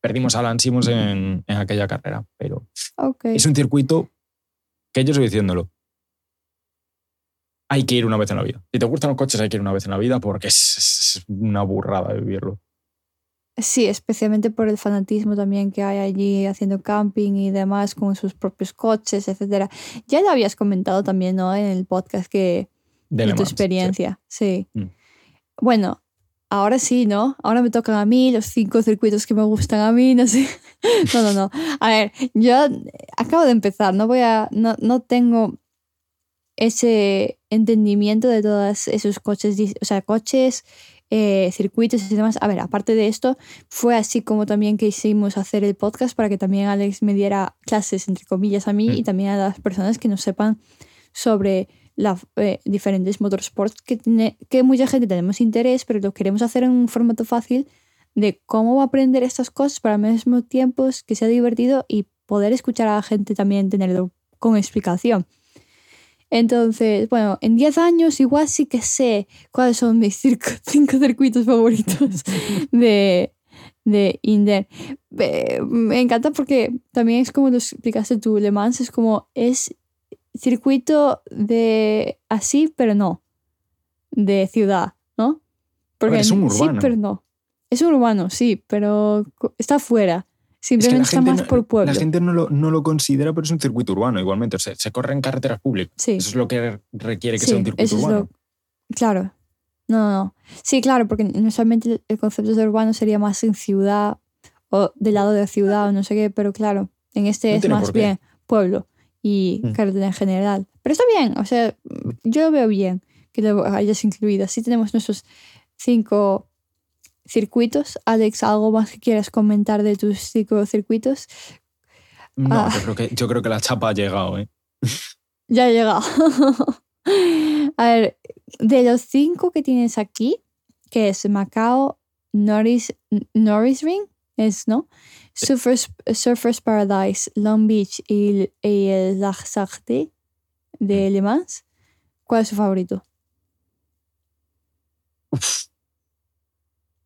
[SPEAKER 1] perdimos a Alan Simmons en, en aquella carrera. Pero
[SPEAKER 2] Ok.
[SPEAKER 1] es un circuito que yo estoy diciéndolo. Hay que ir una vez en la vida. Si te gustan los coches, hay que ir una vez en la vida porque es, es una burrada vivirlo.
[SPEAKER 2] Sí, especialmente por el fanatismo también que hay allí haciendo camping y demás con sus propios coches, etcétera. Ya lo habías comentado también, ¿no? En el podcast que
[SPEAKER 1] De
[SPEAKER 2] de tu
[SPEAKER 1] sí.
[SPEAKER 2] experiencia, sí.
[SPEAKER 1] Mm.
[SPEAKER 2] Bueno, ahora sí, ¿no? Ahora me tocan a mí los cinco circuitos que me gustan a mí, no sé. (laughs) No, no, no. A ver, yo acabo de empezar, no voy a, no, no tengo ese entendimiento de todos esos coches, o sea, coches, eh, circuitos y demás. A ver, aparte de esto, fue así como también que hicimos hacer el podcast para que también Alex me diera clases, entre comillas, a mí
[SPEAKER 1] Mm.
[SPEAKER 2] y también a las personas que no sepan sobre las diferentes motorsports que, tiene, que mucha gente tenemos interés, pero lo queremos hacer en un formato fácil de cómo aprender estas cosas para al mismo tiempo que sea divertido y poder escuchar a la gente también tenerlo con explicación. Entonces, bueno, en 10 años igual sí que sé cuáles son mis (laughs) cinco circuitos favoritos (laughs) de, de Inder. Eh, Me encanta porque también es como lo explicaste tú, Le Mans es como, es circuito de así, pero no, de ciudad, ¿no? Porque
[SPEAKER 1] es un
[SPEAKER 2] sí,
[SPEAKER 1] urbano.
[SPEAKER 2] pero no. Es un urbano, sí, pero está afuera. Simplemente está más
[SPEAKER 1] no,
[SPEAKER 2] por pueblo.
[SPEAKER 1] La gente no lo, no lo considera, pero es un circuito urbano igualmente. Se, se corre en carreteras públicas.
[SPEAKER 2] Sí.
[SPEAKER 1] Eso es lo que requiere que
[SPEAKER 2] Sí,
[SPEAKER 1] sea un circuito
[SPEAKER 2] eso es
[SPEAKER 1] urbano.
[SPEAKER 2] lo- Claro. No, no. Sí, claro, porque usualmente el- concepto de urbano sería más en ciudad o del lado de ciudad o no sé qué, pero claro, en este
[SPEAKER 1] No
[SPEAKER 2] es más bien pueblo y
[SPEAKER 1] Mm.
[SPEAKER 2] en general. Pero está bien, o sea, yo lo veo bien que lo hayas incluido. Así tenemos nuestros cinco circuitos. Alex, ¿algo más que quieras comentar de tus cinco circuitos?
[SPEAKER 1] No,
[SPEAKER 2] Ah.
[SPEAKER 1] yo, creo que, yo creo que la chapa ha llegado, ¿eh? (laughs)
[SPEAKER 2] Ya he llegado. (laughs) A ver, de los cinco que tienes aquí, que es Macao, Norris, Norris Ring, es, ¿no? Surfers, Surfers Paradise, Long Beach y, y el La Sarthe de Le Mans, ¿cuál es su favorito?
[SPEAKER 1] Uf,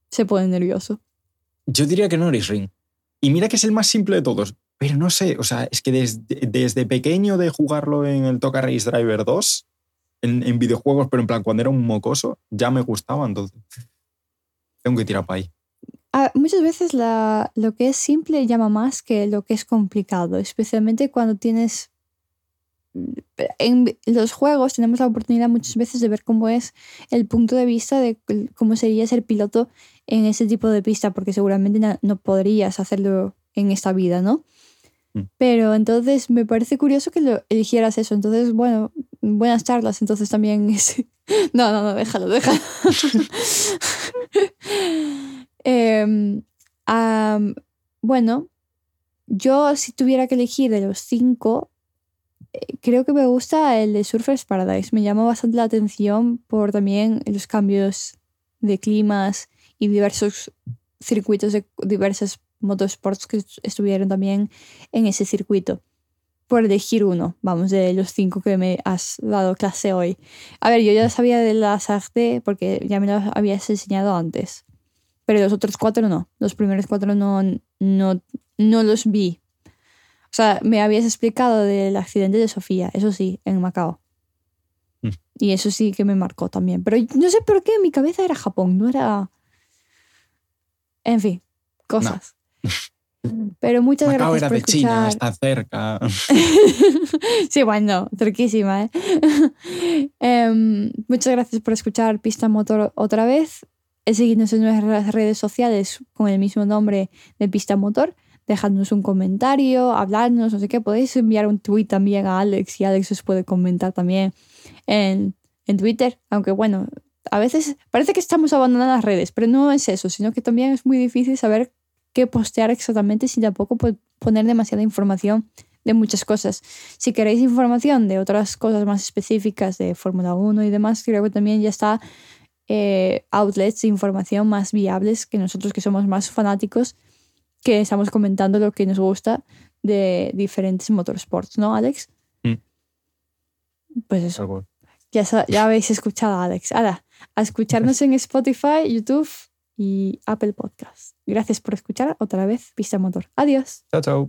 [SPEAKER 2] Se pone nervioso.
[SPEAKER 1] yo diría que Norris Ring. Y mira que es el más simple de todos. Pero no sé, o sea, es que desde, desde pequeño de jugarlo en el Toca Race Driver 2, en, en videojuegos, pero en plan cuando era un mocoso, ya me gustaba, entonces tengo que tirar para ahí.
[SPEAKER 2] Ah, muchas veces la- lo que es simple llama más que lo que es complicado, especialmente cuando tienes... En los juegos tenemos la oportunidad muchas veces de ver cómo es el punto de vista de cómo sería ser piloto en ese tipo de pista, porque seguramente no podrías hacerlo en esta vida, ¿no?
[SPEAKER 1] Mm.
[SPEAKER 2] Pero entonces me parece curioso que lo eligieras eso. Entonces, bueno, buenas charlas. Entonces también es... (laughs) No, no, no, déjalo, déjalo. (laughs) Am, bueno, yo si tuviera que elegir de los cinco, eh, creo que me gusta el de Surfers Paradise. Me llama bastante la atención por también los cambios de climas y diversos circuitos de diversos motorsports que est- estuvieron también en ese circuito. Por elegir uno, vamos, de los cinco que me has dado clase hoy. A ver, yo ya sabía de la SAGD porque ya me lo habías enseñado antes. Pero los otros cuatro no. Los primeros cuatro no, no, no los vi. O sea, me habías explicado del accidente de Sofía, eso sí, en Macao.
[SPEAKER 1] Mm.
[SPEAKER 2] Y eso sí que me marcó también. Pero no sé por qué mi cabeza era Japón, no era. En fin, cosas. Pero muchas
[SPEAKER 1] Macao
[SPEAKER 2] gracias
[SPEAKER 1] era
[SPEAKER 2] por
[SPEAKER 1] de China,
[SPEAKER 2] escuchar.
[SPEAKER 1] está cerca. (laughs)
[SPEAKER 2] sí, bueno, cerquísima, ¿eh? (laughs) Em, muchas gracias por escuchar Pista Motor otra vez. Seguidnos en nuestras redes sociales con el mismo nombre de Pista Motor. Dejadnos un comentario, hablarnos, no sé qué. Podéis enviar un tweet también a Alex y Alex os puede comentar también en, en Twitter. Aunque bueno, a veces parece que estamos abandonando las redes, pero no es eso, sino que también es muy difícil saber qué postear exactamente sin tampoco po- poner demasiada información de muchas cosas. Si queréis información de otras cosas más específicas de Fórmula 1 y demás, creo que también ya está eh, outlets de información más viables que nosotros que somos más fanáticos, que estamos comentando lo que nos gusta de diferentes motorsports, ¿no, Alex?
[SPEAKER 1] Mm.
[SPEAKER 2] Pues eso,
[SPEAKER 1] Algo.
[SPEAKER 2] ya, ya habéis escuchado a Alex. Ahora, a escucharnos en Spotify, YouTube y Apple Podcast. Gracias por escuchar otra vez Pista Motor. Adiós.
[SPEAKER 1] Chao, chao.